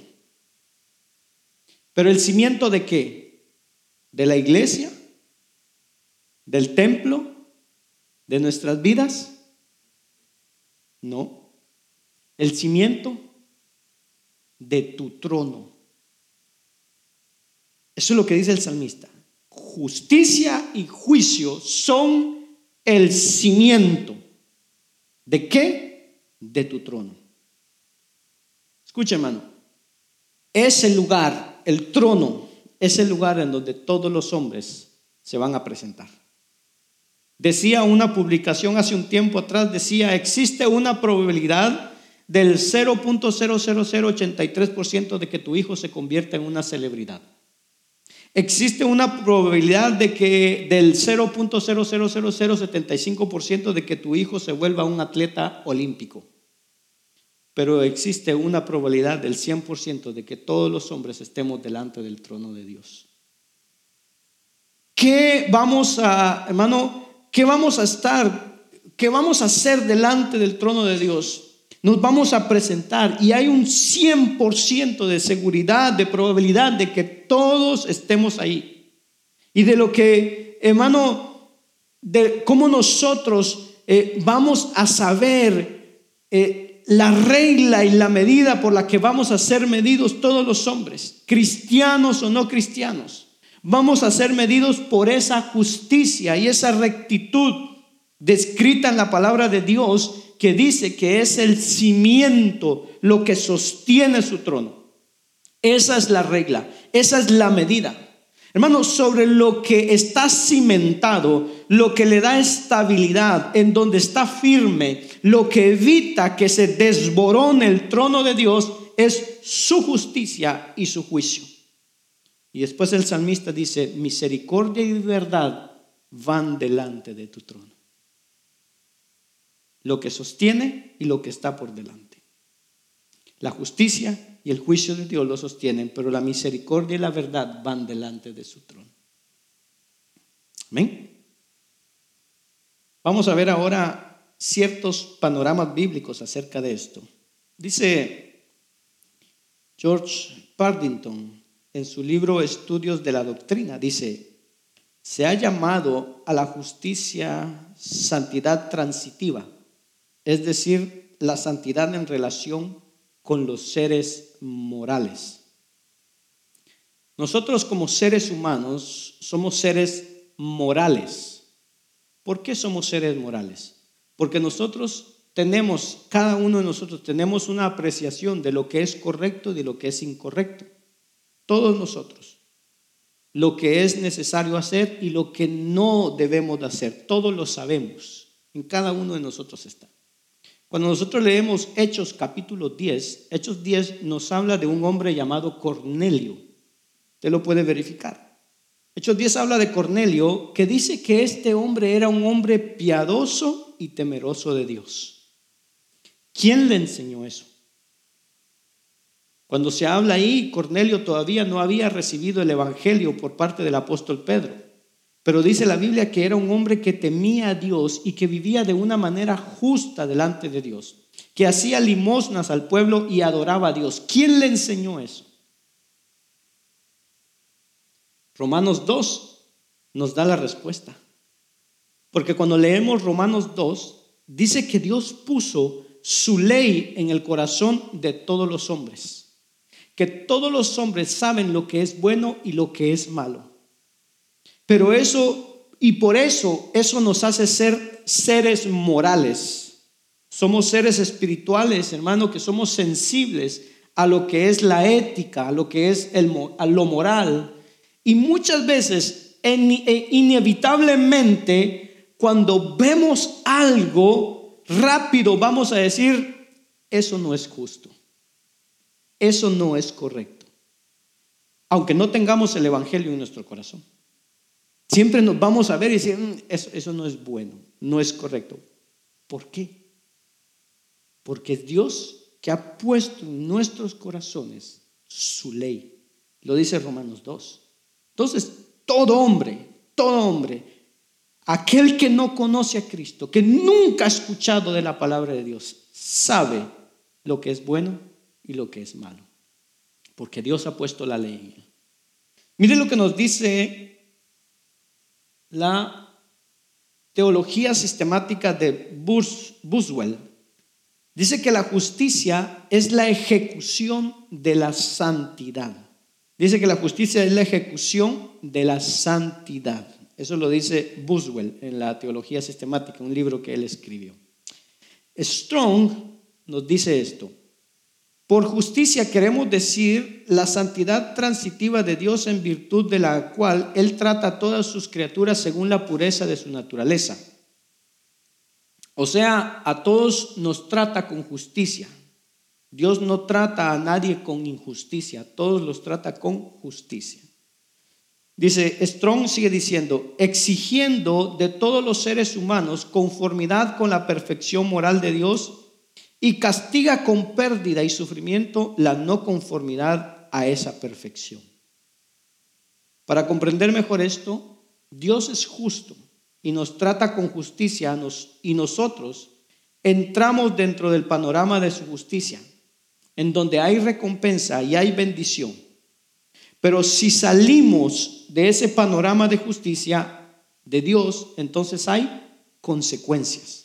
Pero el cimiento de qué? ¿De la iglesia? ¿Del templo? de nuestras vidas? No. El cimiento de tu trono. Eso es lo que dice el salmista. Justicia y juicio son el cimiento. ¿De qué? De tu trono. Escucha, hermano. Es el lugar, el trono, es el lugar en donde todos los hombres se van a presentar. Decía una publicación hace un tiempo atrás, decía, existe una probabilidad del 0.00083% de que tu hijo se convierta en una celebridad. Existe una probabilidad de que del 0.00075% de que tu hijo se vuelva un atleta olímpico. Pero existe una probabilidad del 100% de que todos los hombres estemos delante del trono de Dios. ¿Qué vamos a, hermano, ¿Qué vamos a estar? ¿Qué vamos a hacer delante del trono de Dios? Nos vamos a presentar y hay un 100% de seguridad, de probabilidad de que todos estemos ahí. Y de lo que, hermano, de cómo nosotros eh, vamos a saber eh, la regla y la medida por la que vamos a ser medidos todos los hombres, cristianos o no cristianos. Vamos a ser medidos por esa justicia y esa rectitud descrita en la palabra de Dios que dice que es el cimiento, lo que sostiene su trono. Esa es la regla, esa es la medida. Hermanos, sobre lo que está cimentado, lo que le da estabilidad, en donde está firme, lo que evita que se desborone el trono de Dios, es su justicia y su juicio. Y después el salmista dice, misericordia y verdad van delante de tu trono. Lo que sostiene y lo que está por delante. La justicia y el juicio de Dios lo sostienen, pero la misericordia y la verdad van delante de su trono. Amén. Vamos a ver ahora ciertos panoramas bíblicos acerca de esto. Dice George Pardington, en su libro Estudios de la Doctrina. Dice, se ha llamado a la justicia santidad transitiva, es decir, la santidad en relación con los seres morales. Nosotros como seres humanos somos seres morales. ¿Por qué somos seres morales? Porque nosotros tenemos, cada uno de nosotros tenemos una apreciación de lo que es correcto y de lo que es incorrecto. Todos nosotros. Lo que es necesario hacer y lo que no debemos de hacer. Todos lo sabemos. En cada uno de nosotros está. Cuando nosotros leemos Hechos capítulo 10, Hechos 10 nos habla de un hombre llamado Cornelio. Usted lo puede verificar. Hechos 10 habla de Cornelio que dice que este hombre era un hombre piadoso y temeroso de Dios. ¿Quién le enseñó eso? Cuando se habla ahí, Cornelio todavía no había recibido el Evangelio por parte del apóstol Pedro. Pero dice la Biblia que era un hombre que temía a Dios y que vivía de una manera justa delante de Dios, que hacía limosnas al pueblo y adoraba a Dios. ¿Quién le enseñó eso? Romanos 2 nos da la respuesta. Porque cuando leemos Romanos 2, dice que Dios puso su ley en el corazón de todos los hombres. Que todos los hombres saben lo que es bueno y lo que es malo. Pero eso, y por eso, eso nos hace ser seres morales. Somos seres espirituales, hermano, que somos sensibles a lo que es la ética, a lo que es el, a lo moral. Y muchas veces, e, inevitablemente, cuando vemos algo rápido, vamos a decir, eso no es justo. Eso no es correcto. Aunque no tengamos el Evangelio en nuestro corazón. Siempre nos vamos a ver y decir, mm, eso, eso no es bueno, no es correcto. ¿Por qué? Porque Dios que ha puesto en nuestros corazones su ley. Lo dice Romanos 2. Entonces, todo hombre, todo hombre, aquel que no conoce a Cristo, que nunca ha escuchado de la palabra de Dios, sabe lo que es bueno y lo que es malo. Porque Dios ha puesto la ley. Mire lo que nos dice la teología sistemática de Buswell Dice que la justicia es la ejecución de la santidad. Dice que la justicia es la ejecución de la santidad. Eso lo dice Buswell en la Teología Sistemática, un libro que él escribió. Strong nos dice esto. Por justicia queremos decir la santidad transitiva de Dios en virtud de la cual Él trata a todas sus criaturas según la pureza de su naturaleza o sea, a todos nos trata con justicia. Dios no trata a nadie con injusticia, a todos los trata con justicia. Dice, Strong sigue diciendo, exigiendo de todos los seres humanos conformidad con la perfección moral de Dios y castiga con pérdida y sufrimiento la no conformidad a esa perfección. Para comprender mejor esto, Dios es justo y nos trata con justicia y nosotros entramos dentro del panorama de su justicia, en donde hay recompensa y hay bendición. Pero si salimos de ese panorama de justicia de Dios, entonces hay consecuencias.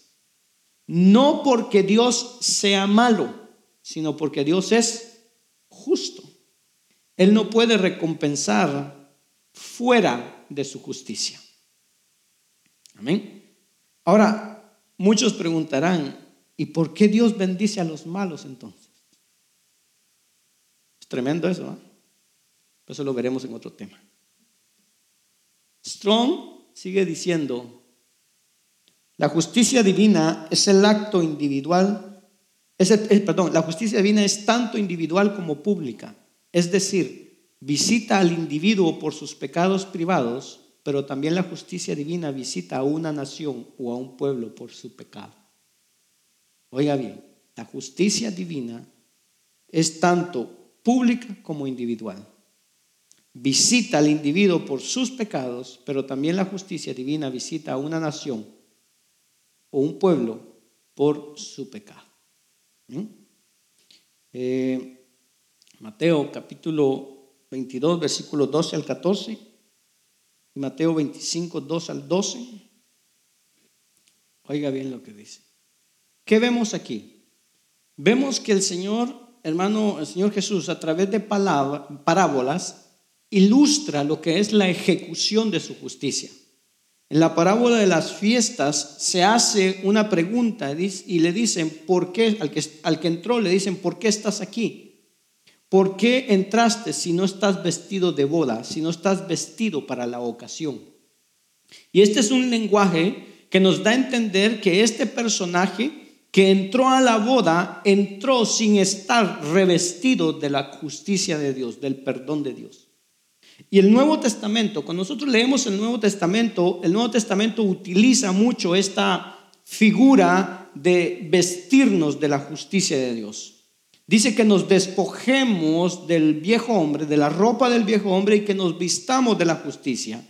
No porque Dios sea malo, sino porque Dios es justo. Él no puede recompensar fuera de su justicia. Amén. Ahora, muchos preguntarán, ¿y por qué Dios bendice a los malos entonces? Es tremendo eso, ¿no? Eso lo veremos en otro tema. Strong sigue diciendo, la justicia divina es el acto individual, es perdón, la justicia divina es tanto individual como pública, es decir, visita al individuo por sus pecados privados pero también la justicia divina visita a una nación o a un pueblo por su pecado. Oiga bien, la justicia divina es tanto pública como individual. Visita al individuo por sus pecados, pero también la justicia divina visita a una nación o un pueblo por su pecado. Eh, Mateo capítulo 22, versículos 12 al 14. Mateo 25, 2 al 12. Oiga bien lo que dice. ¿Qué vemos aquí? Vemos que el Señor, hermano, el Señor Jesús, a través de parábolas, ilustra lo que es la ejecución de su justicia. En la parábola de las fiestas se hace una pregunta y le dicen, ¿por qué? Al que, al que entró le dicen, ¿por qué estás aquí? ¿Por qué entraste si no estás vestido de boda, si no estás vestido para la ocasión? Y este es un lenguaje que nos da a entender que este personaje que entró a la boda entró sin estar revestido de la justicia de Dios, del perdón de Dios. Y el Nuevo Testamento, cuando nosotros leemos el Nuevo Testamento, el Nuevo Testamento utiliza mucho esta figura de vestirnos de la justicia de Dios. Dice que nos despojemos del viejo hombre, de la ropa del viejo hombre y que nos vistamos de la justicia.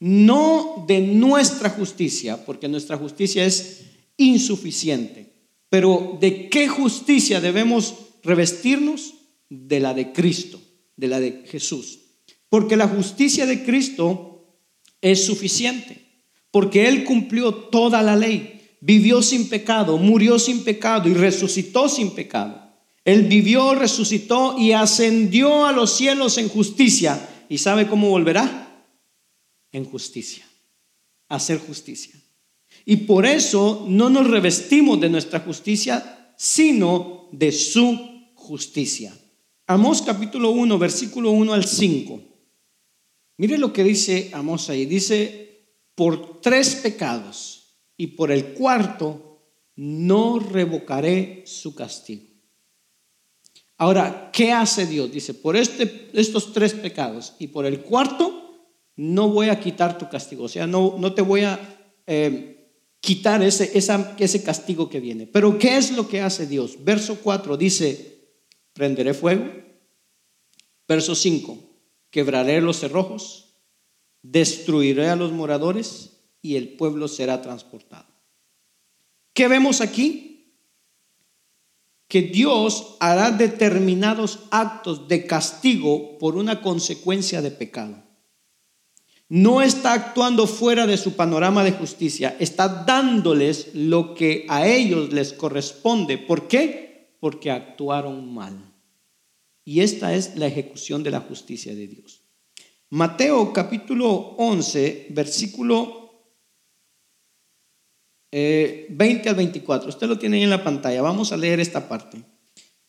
No de nuestra justicia, porque nuestra justicia es insuficiente. Pero ¿de qué justicia debemos revestirnos? De la de Cristo, de la de Jesús. Porque la justicia de Cristo es suficiente, porque Él cumplió toda la ley. vivió sin pecado, murió sin pecado y resucitó sin pecado. Él vivió, resucitó y ascendió a los cielos en justicia. ¿Y sabe cómo volverá? En justicia, hacer justicia. Y por eso no nos revestimos de nuestra justicia, sino de su justicia. Amós capítulo 1, versículo 1 al 5. Mire lo que dice Amós ahí. Dice, por tres pecados y por el cuarto no revocaré su castigo. Ahora, ¿qué hace Dios? Dice, por este, estos tres pecados y por el cuarto, no voy a quitar tu castigo. O sea, no, no te voy a eh, quitar ese, ese castigo que viene. Pero ¿qué es lo que hace Dios? Verso 4 dice, prenderé fuego. Verso 5, quebraré los cerrojos, destruiré a los moradores y el pueblo será transportado. ¿Qué vemos aquí? que Dios hará determinados actos de castigo por una consecuencia de pecado. No está actuando fuera de su panorama de justicia, está dándoles lo que a ellos les corresponde. ¿Por qué? Porque actuaron mal. Y esta es la ejecución de la justicia de Dios. Mateo capítulo 11, versículo 20 eh, al 24. Usted lo tiene ahí en la pantalla. Vamos a leer esta parte.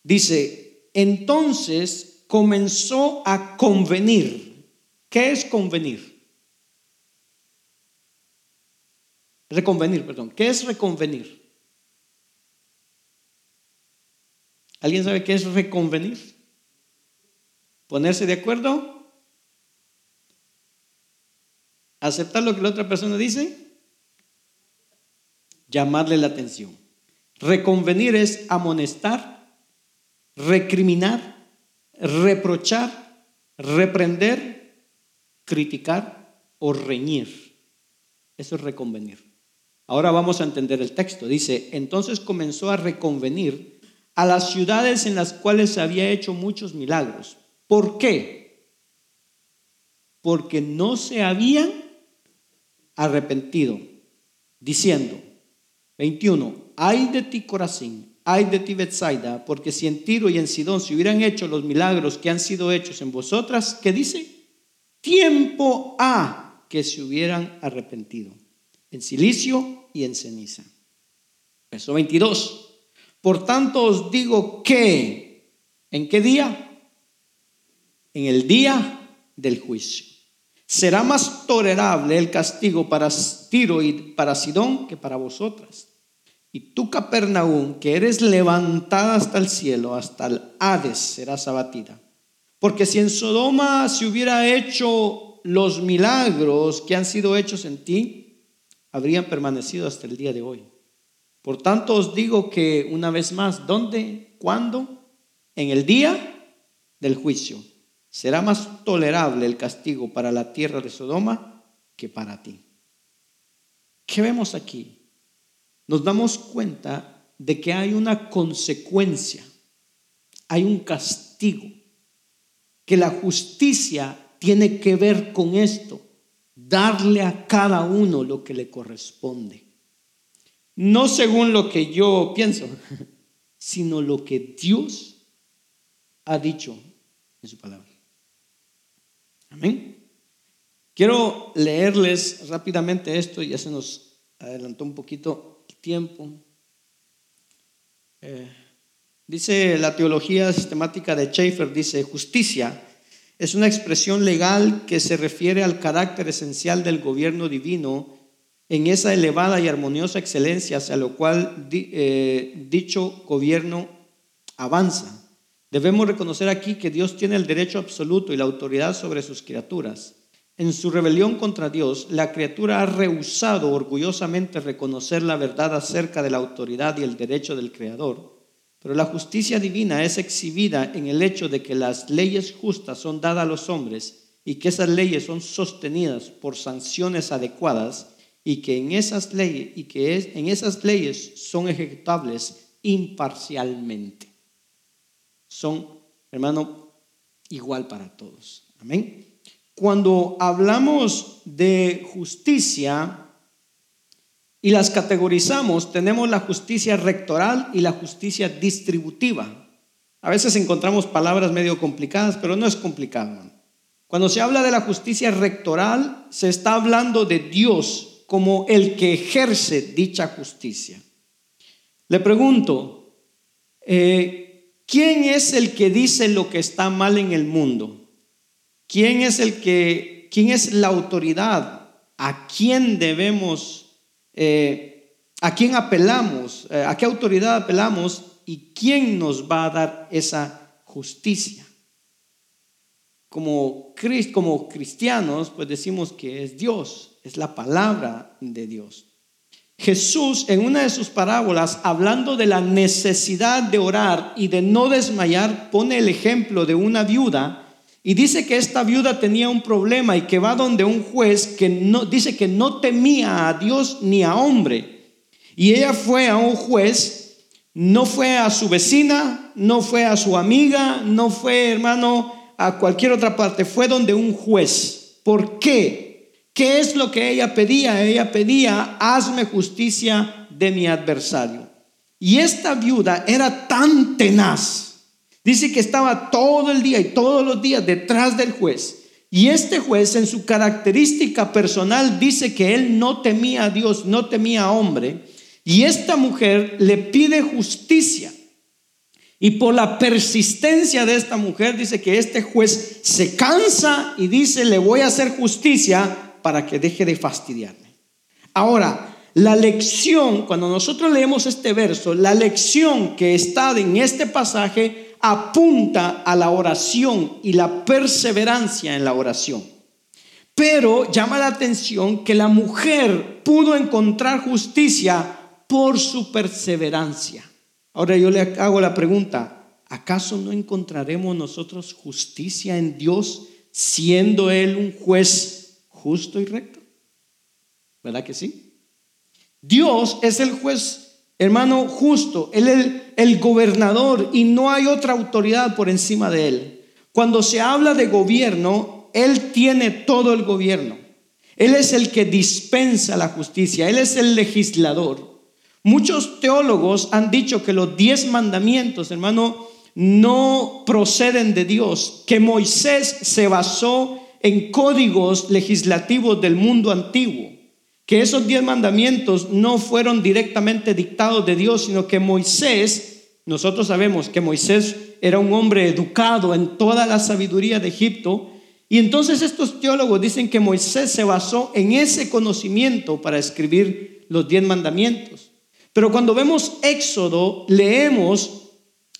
Dice, entonces comenzó a convenir. ¿Qué es convenir? Reconvenir, perdón. ¿Qué es reconvenir? ¿Alguien sabe qué es reconvenir? ¿Ponerse de acuerdo? ¿Aceptar lo que la otra persona dice? llamarle la atención. Reconvenir es amonestar, recriminar, reprochar, reprender, criticar o reñir. Eso es reconvenir. Ahora vamos a entender el texto. Dice, entonces comenzó a reconvenir a las ciudades en las cuales había hecho muchos milagros. ¿Por qué? Porque no se habían arrepentido, diciendo, 21. Hay de ti Corazín, hay de ti Bethsaida, porque si en Tiro y en Sidón se hubieran hecho los milagros que han sido hechos en vosotras, ¿qué dice? Tiempo ha que se hubieran arrepentido, en silicio y en ceniza. Verso 22. Por tanto os digo que, ¿en qué día? En el día del juicio. Será más tolerable el castigo para Tiro y para Sidón que para vosotras. Y tú, Capernaum, que eres levantada hasta el cielo, hasta el Hades, serás abatida. Porque si en Sodoma se hubiera hecho los milagros que han sido hechos en ti, habrían permanecido hasta el día de hoy. Por tanto os digo que una vez más, ¿dónde? ¿Cuándo? En el día del juicio. Será más tolerable el castigo para la tierra de Sodoma que para ti. ¿Qué vemos aquí? nos damos cuenta de que hay una consecuencia, hay un castigo, que la justicia tiene que ver con esto, darle a cada uno lo que le corresponde. No según lo que yo pienso, sino lo que Dios ha dicho en su palabra. Amén. Quiero leerles rápidamente esto, ya se nos adelantó un poquito tiempo. Eh, dice la teología sistemática de Schaeffer, dice, justicia es una expresión legal que se refiere al carácter esencial del gobierno divino en esa elevada y armoniosa excelencia hacia lo cual eh, dicho gobierno avanza. Debemos reconocer aquí que Dios tiene el derecho absoluto y la autoridad sobre sus criaturas. En su rebelión contra Dios, la criatura ha rehusado orgullosamente reconocer la verdad acerca de la autoridad y el derecho del Creador. Pero la justicia divina es exhibida en el hecho de que las leyes justas son dadas a los hombres y que esas leyes son sostenidas por sanciones adecuadas y que en esas leyes, son ejecutables imparcialmente. Son, hermano, igual para todos. Amén cuando hablamos de justicia, y las categorizamos, tenemos la justicia rectoral y la justicia distributiva. A veces encontramos palabras medio complicadas, pero no es complicado. Cuando se habla de la justicia rectoral, se está hablando de Dios como el que ejerce dicha justicia. Le pregunto, eh, ¿quién es el que dice lo que está mal en el mundo? ¿Quién es el que, quién es la autoridad? ¿A quién debemos, eh, a quién apelamos? Eh, ¿A qué autoridad apelamos? ¿Y quién nos va a dar esa justicia? Como, como cristianos, pues decimos que es Dios, es la palabra de Dios. Jesús en una de sus parábolas, hablando de la necesidad de orar y de no desmayar, pone el ejemplo de una viuda y dice que esta viuda tenía un problema y que va donde un juez que no, dice que no temía a Dios ni a hombre. Y ella fue a un juez, no fue a su vecina, no fue a su amiga, no fue, hermano, a cualquier otra parte, fue donde un juez. ¿Por qué? ¿Qué es lo que ella pedía? Ella pedía, hazme justicia de mi adversario. Y esta viuda era tan tenaz. Dice que estaba todo el día y todos los días detrás del juez. Y este juez en su característica personal dice que él no temía a Dios, no temía a hombre. Y esta mujer le pide justicia. Y por la persistencia de esta mujer dice que este juez se cansa y dice, le voy a hacer justicia para que deje de fastidiarme. Ahora, la lección, cuando nosotros leemos este verso, la lección que está en este pasaje apunta a la oración y la perseverancia en la oración. Pero llama la atención que la mujer pudo encontrar justicia por su perseverancia. Ahora yo le hago la pregunta, ¿acaso no encontraremos nosotros justicia en Dios siendo Él un juez justo y recto. ¿Verdad que sí? Dios es el juez, hermano, justo. Él es el, gobernador y no hay otra autoridad por encima de él. Cuando se habla de gobierno, Él tiene todo el gobierno. Él es el que dispensa la justicia. Él es el legislador. Muchos teólogos han dicho que los diez mandamientos, hermano, no proceden de Dios, que Moisés se basó en códigos legislativos del mundo antiguo, que esos diez mandamientos no fueron directamente dictados de Dios, sino que Moisés, nosotros sabemos que Moisés era un hombre educado en toda la sabiduría de Egipto, y entonces estos teólogos dicen que Moisés se basó en ese conocimiento para escribir los diez mandamientos. Pero cuando vemos Éxodo, leemos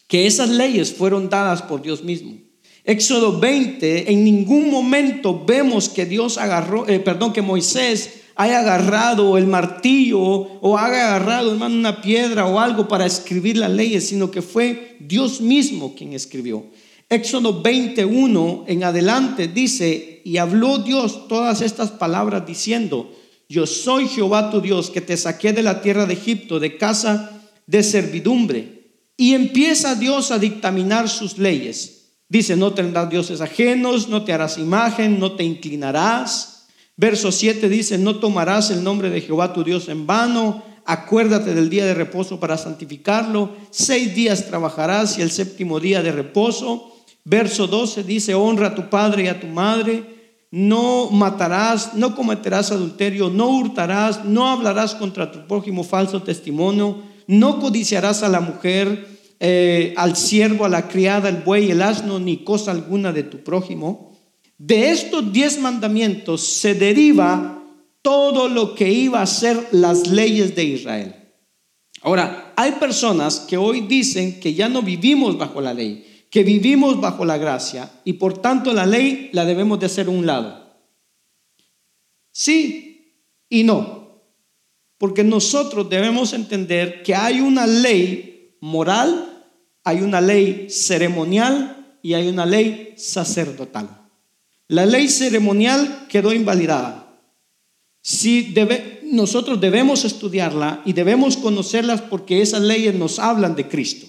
que esas leyes fueron dadas por Dios mismo. Éxodo 20, en ningún momento vemos que Dios agarró, eh, perdón, que Moisés haya agarrado el martillo o haya agarrado, una piedra o algo para escribir las leyes, sino que fue Dios mismo quien escribió. Éxodo 21 en adelante dice, y habló Dios todas estas palabras diciendo, yo soy Jehová tu Dios que te saqué de la tierra de Egipto, de casa de servidumbre. Y empieza Dios a dictaminar sus leyes. Dice, no tendrás dioses ajenos, no te harás imagen, no te inclinarás. Verso 7 dice, no tomarás el nombre de Jehová tu Dios en vano, acuérdate del día de reposo para santificarlo, seis días trabajarás y el séptimo día de reposo. Verso 12 dice, honra a tu padre y a tu madre, no matarás, no cometerás adulterio, no hurtarás, no hablarás contra tu prójimo falso testimonio, no codiciarás a la mujer eh, al siervo, a la criada, el buey, el asno, ni cosa alguna de tu prójimo. De estos diez mandamientos se deriva todo lo que iba a ser las leyes de Israel. Ahora, hay personas que hoy dicen que ya no vivimos bajo la ley, que vivimos bajo la gracia y por tanto la ley la debemos de hacer a un lado. Sí y no, porque nosotros debemos entender que hay una ley moral hay una ley ceremonial y hay una ley sacerdotal. La ley ceremonial quedó invalidada. Si nosotros debemos estudiarla y debemos conocerlas porque esas leyes nos hablan de Cristo.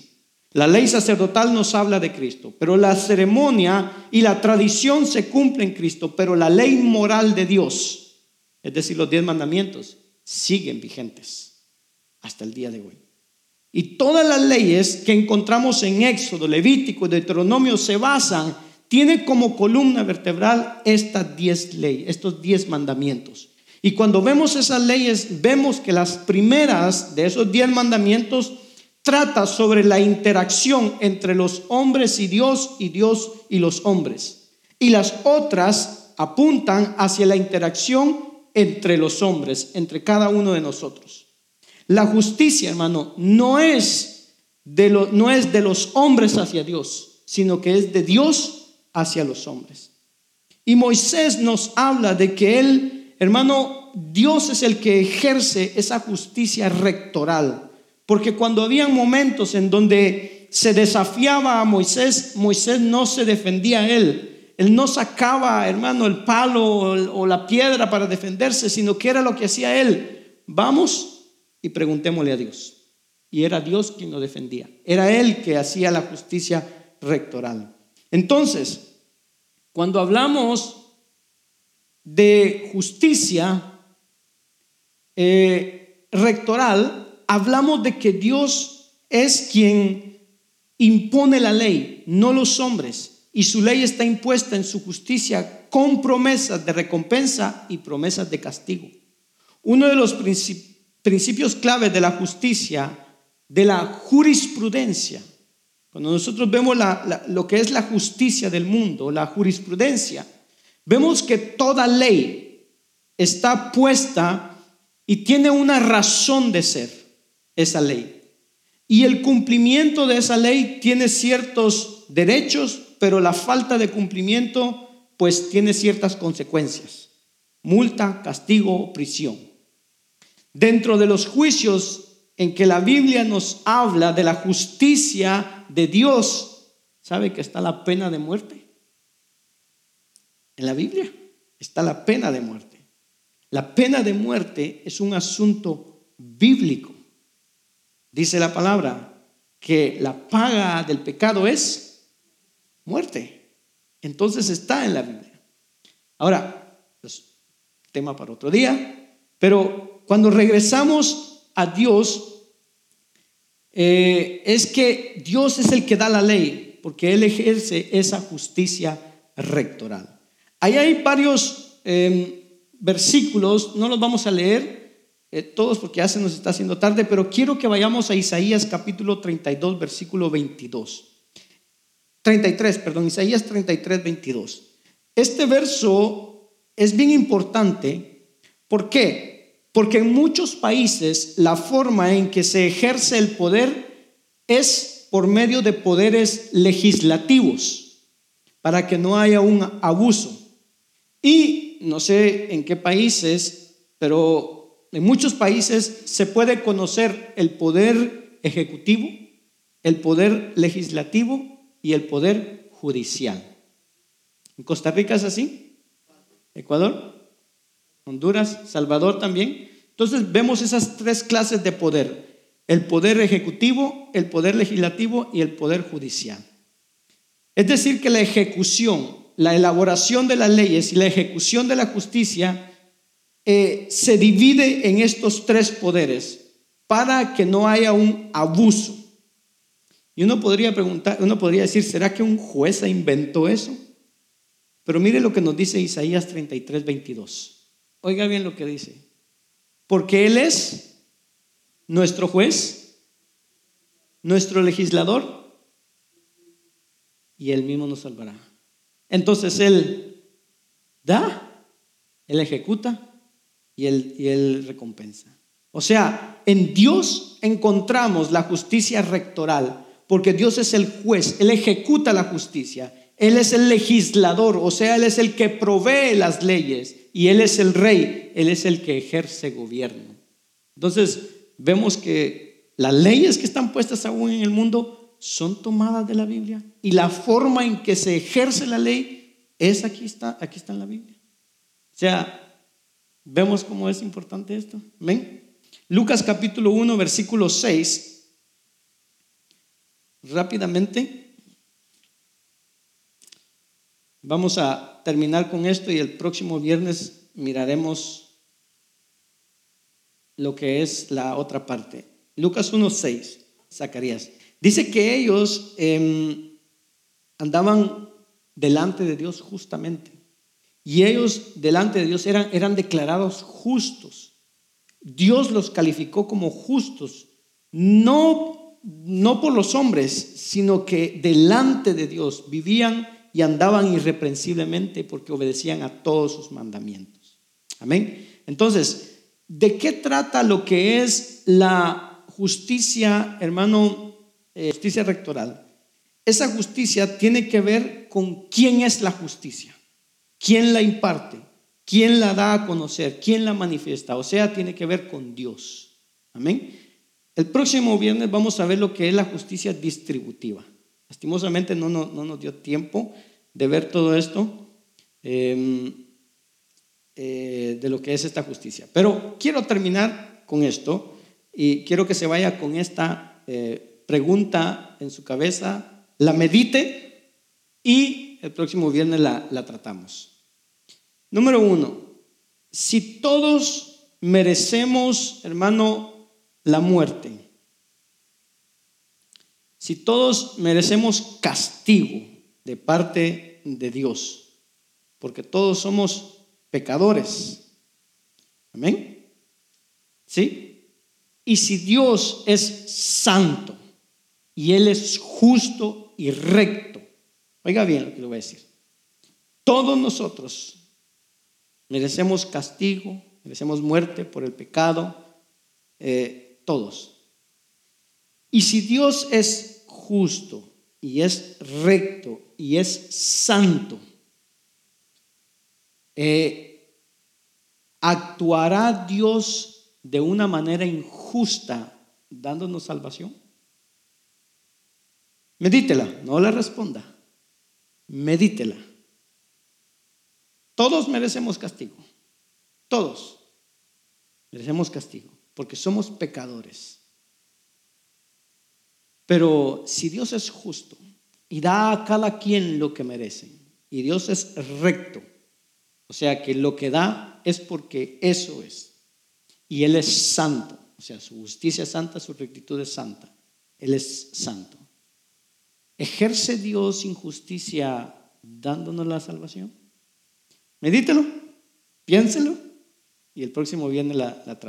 La ley sacerdotal nos habla de Cristo, pero la ceremonia y la tradición se cumplen en Cristo, pero la ley moral de Dios, es decir, los diez mandamientos, siguen vigentes hasta el día de hoy. Y todas las leyes que encontramos en Éxodo, Levítico y Deuteronomio se basan, tiene como columna vertebral estas diez leyes, estos diez mandamientos. Y cuando vemos esas leyes, vemos que las primeras de esos diez mandamientos trata sobre la interacción entre los hombres y Dios y Dios y los hombres. Y las otras apuntan hacia la interacción entre los hombres, entre cada uno de nosotros. La justicia, hermano, no es de, no es de los hombres hacia Dios, sino que es de Dios hacia los hombres. Y Moisés nos habla de que él, hermano, Dios es el que ejerce esa justicia rectoral. Porque cuando había momentos en donde se desafiaba a Moisés, Moisés no se defendía a él. Él no sacaba, hermano, el palo o la piedra para defenderse, sino que era lo que hacía él. Vamos y preguntémosle a Dios. Y era Dios quien lo defendía. Era Él que hacía la justicia rectoral. Entonces, cuando hablamos de justicia eh, rectoral, hablamos de que Dios es quien impone la ley, no los hombres. Y su ley está impuesta en su justicia con promesas de recompensa y promesas de castigo. Uno de los principios principios claves de la justicia, de la jurisprudencia. Cuando nosotros vemos lo que es la justicia del mundo, la jurisprudencia, vemos que toda ley está puesta y tiene una razón de ser esa ley. Y el cumplimiento de esa ley tiene ciertos derechos, pero la falta de cumplimiento pues tiene ciertas consecuencias. Multa, castigo, prisión. Dentro de los juicios en que la Biblia nos habla de la justicia de Dios, ¿sabe que está la pena de muerte? En la Biblia está la pena de muerte. La pena de muerte es un asunto bíblico. Dice la palabra que la paga del pecado es muerte. Entonces está en la Biblia. Ahora, es tema para otro día, pero cuando regresamos a Dios, eh, es que Dios es el que da la ley, porque Él ejerce esa justicia rectoral. Ahí hay varios em, versículos, no los vamos a leer eh, todos porque ya se nos está haciendo tarde, pero quiero que vayamos a Isaías capítulo 32, versículo 22. 33, perdón, Isaías 33, 22. Este verso es bien importante. ¿Por qué? Porque en muchos países la forma en que se ejerce el poder es por medio de poderes legislativos, para que no haya un abuso. Y no sé en qué países, pero en muchos países se puede conocer el poder ejecutivo, el poder legislativo y el poder judicial. ¿En Costa Rica es así? ¿Ecuador? Honduras, Salvador también. Entonces vemos esas tres clases de poder. El poder ejecutivo, el poder legislativo y el poder judicial. Es decir, que la ejecución, la elaboración de las leyes y la ejecución de la justicia eh, se divide en estos tres poderes para que no haya un abuso. Y uno podría preguntar, uno podría decir, ¿será que un juez inventó eso? Pero mire lo que nos dice Isaías 33, 22. Oiga bien lo que dice. Porque Él es nuestro juez, nuestro legislador, y Él mismo nos salvará. Entonces Él da, Él ejecuta y Él, recompensa. O sea, en Dios encontramos la justicia rectoral, porque Dios es el juez, Él ejecuta la justicia, Él es el legislador, o sea, Él es el que provee las leyes y Él es el rey, Él es el que ejerce gobierno. Entonces, vemos que las leyes que están puestas aún en el mundo son tomadas de la Biblia y la forma en que se ejerce la ley es aquí está, aquí está en la Biblia. O sea, vemos cómo es importante esto. Lucas capítulo 1, versículo 6. Rápidamente. Vamos a terminar con esto y el próximo viernes miraremos lo que es la otra parte. Lucas 1.6, Zacarías. Dice que ellos em, andaban delante de Dios justamente. Y ellos delante de Dios eran, eran declarados justos. Dios los calificó como justos, no, no por los hombres, sino que delante de Dios vivían y andaban irreprensiblemente porque obedecían a todos sus mandamientos. Amén. Entonces, ¿de qué trata lo que es la justicia, hermano, eh, justicia rectoral? Esa justicia tiene que ver con quién es la justicia, quién la imparte, quién la da a conocer, quién la manifiesta. O sea, tiene que ver con Dios. Amén. El próximo viernes vamos a ver lo que es la justicia distributiva. Lastimosamente no, no, nos dio tiempo de ver todo esto, em, eh, de lo que es esta justicia. Pero quiero terminar con esto y quiero que se vaya con esta eh, pregunta en su cabeza, la medite y el próximo viernes la, la tratamos. Número uno, si todos merecemos, hermano, la muerte, si todos merecemos castigo de parte de Dios, porque todos somos pecadores. Amén. ¿Sí? Y si Dios es santo y Él es justo y recto, oiga bien lo que le voy a decir, todos nosotros merecemos castigo, merecemos muerte por el pecado, eh, todos. Y si Dios es justo y es recto y es santo, eh, ¿actuará Dios de una manera injusta dándonos salvación? Medítela, no la responda. Medítela. Todos merecemos castigo. Todos merecemos castigo porque somos pecadores. Pero si Dios es justo y da a cada quien lo que merece, y Dios es recto, o sea que lo que da es porque eso es, y Él es santo, o sea, su justicia es santa, su rectitud es santa, Él es santo. ¿Ejerce Dios injusticia dándonos la salvación? Medítelo, piénselo y el próximo viernes la, la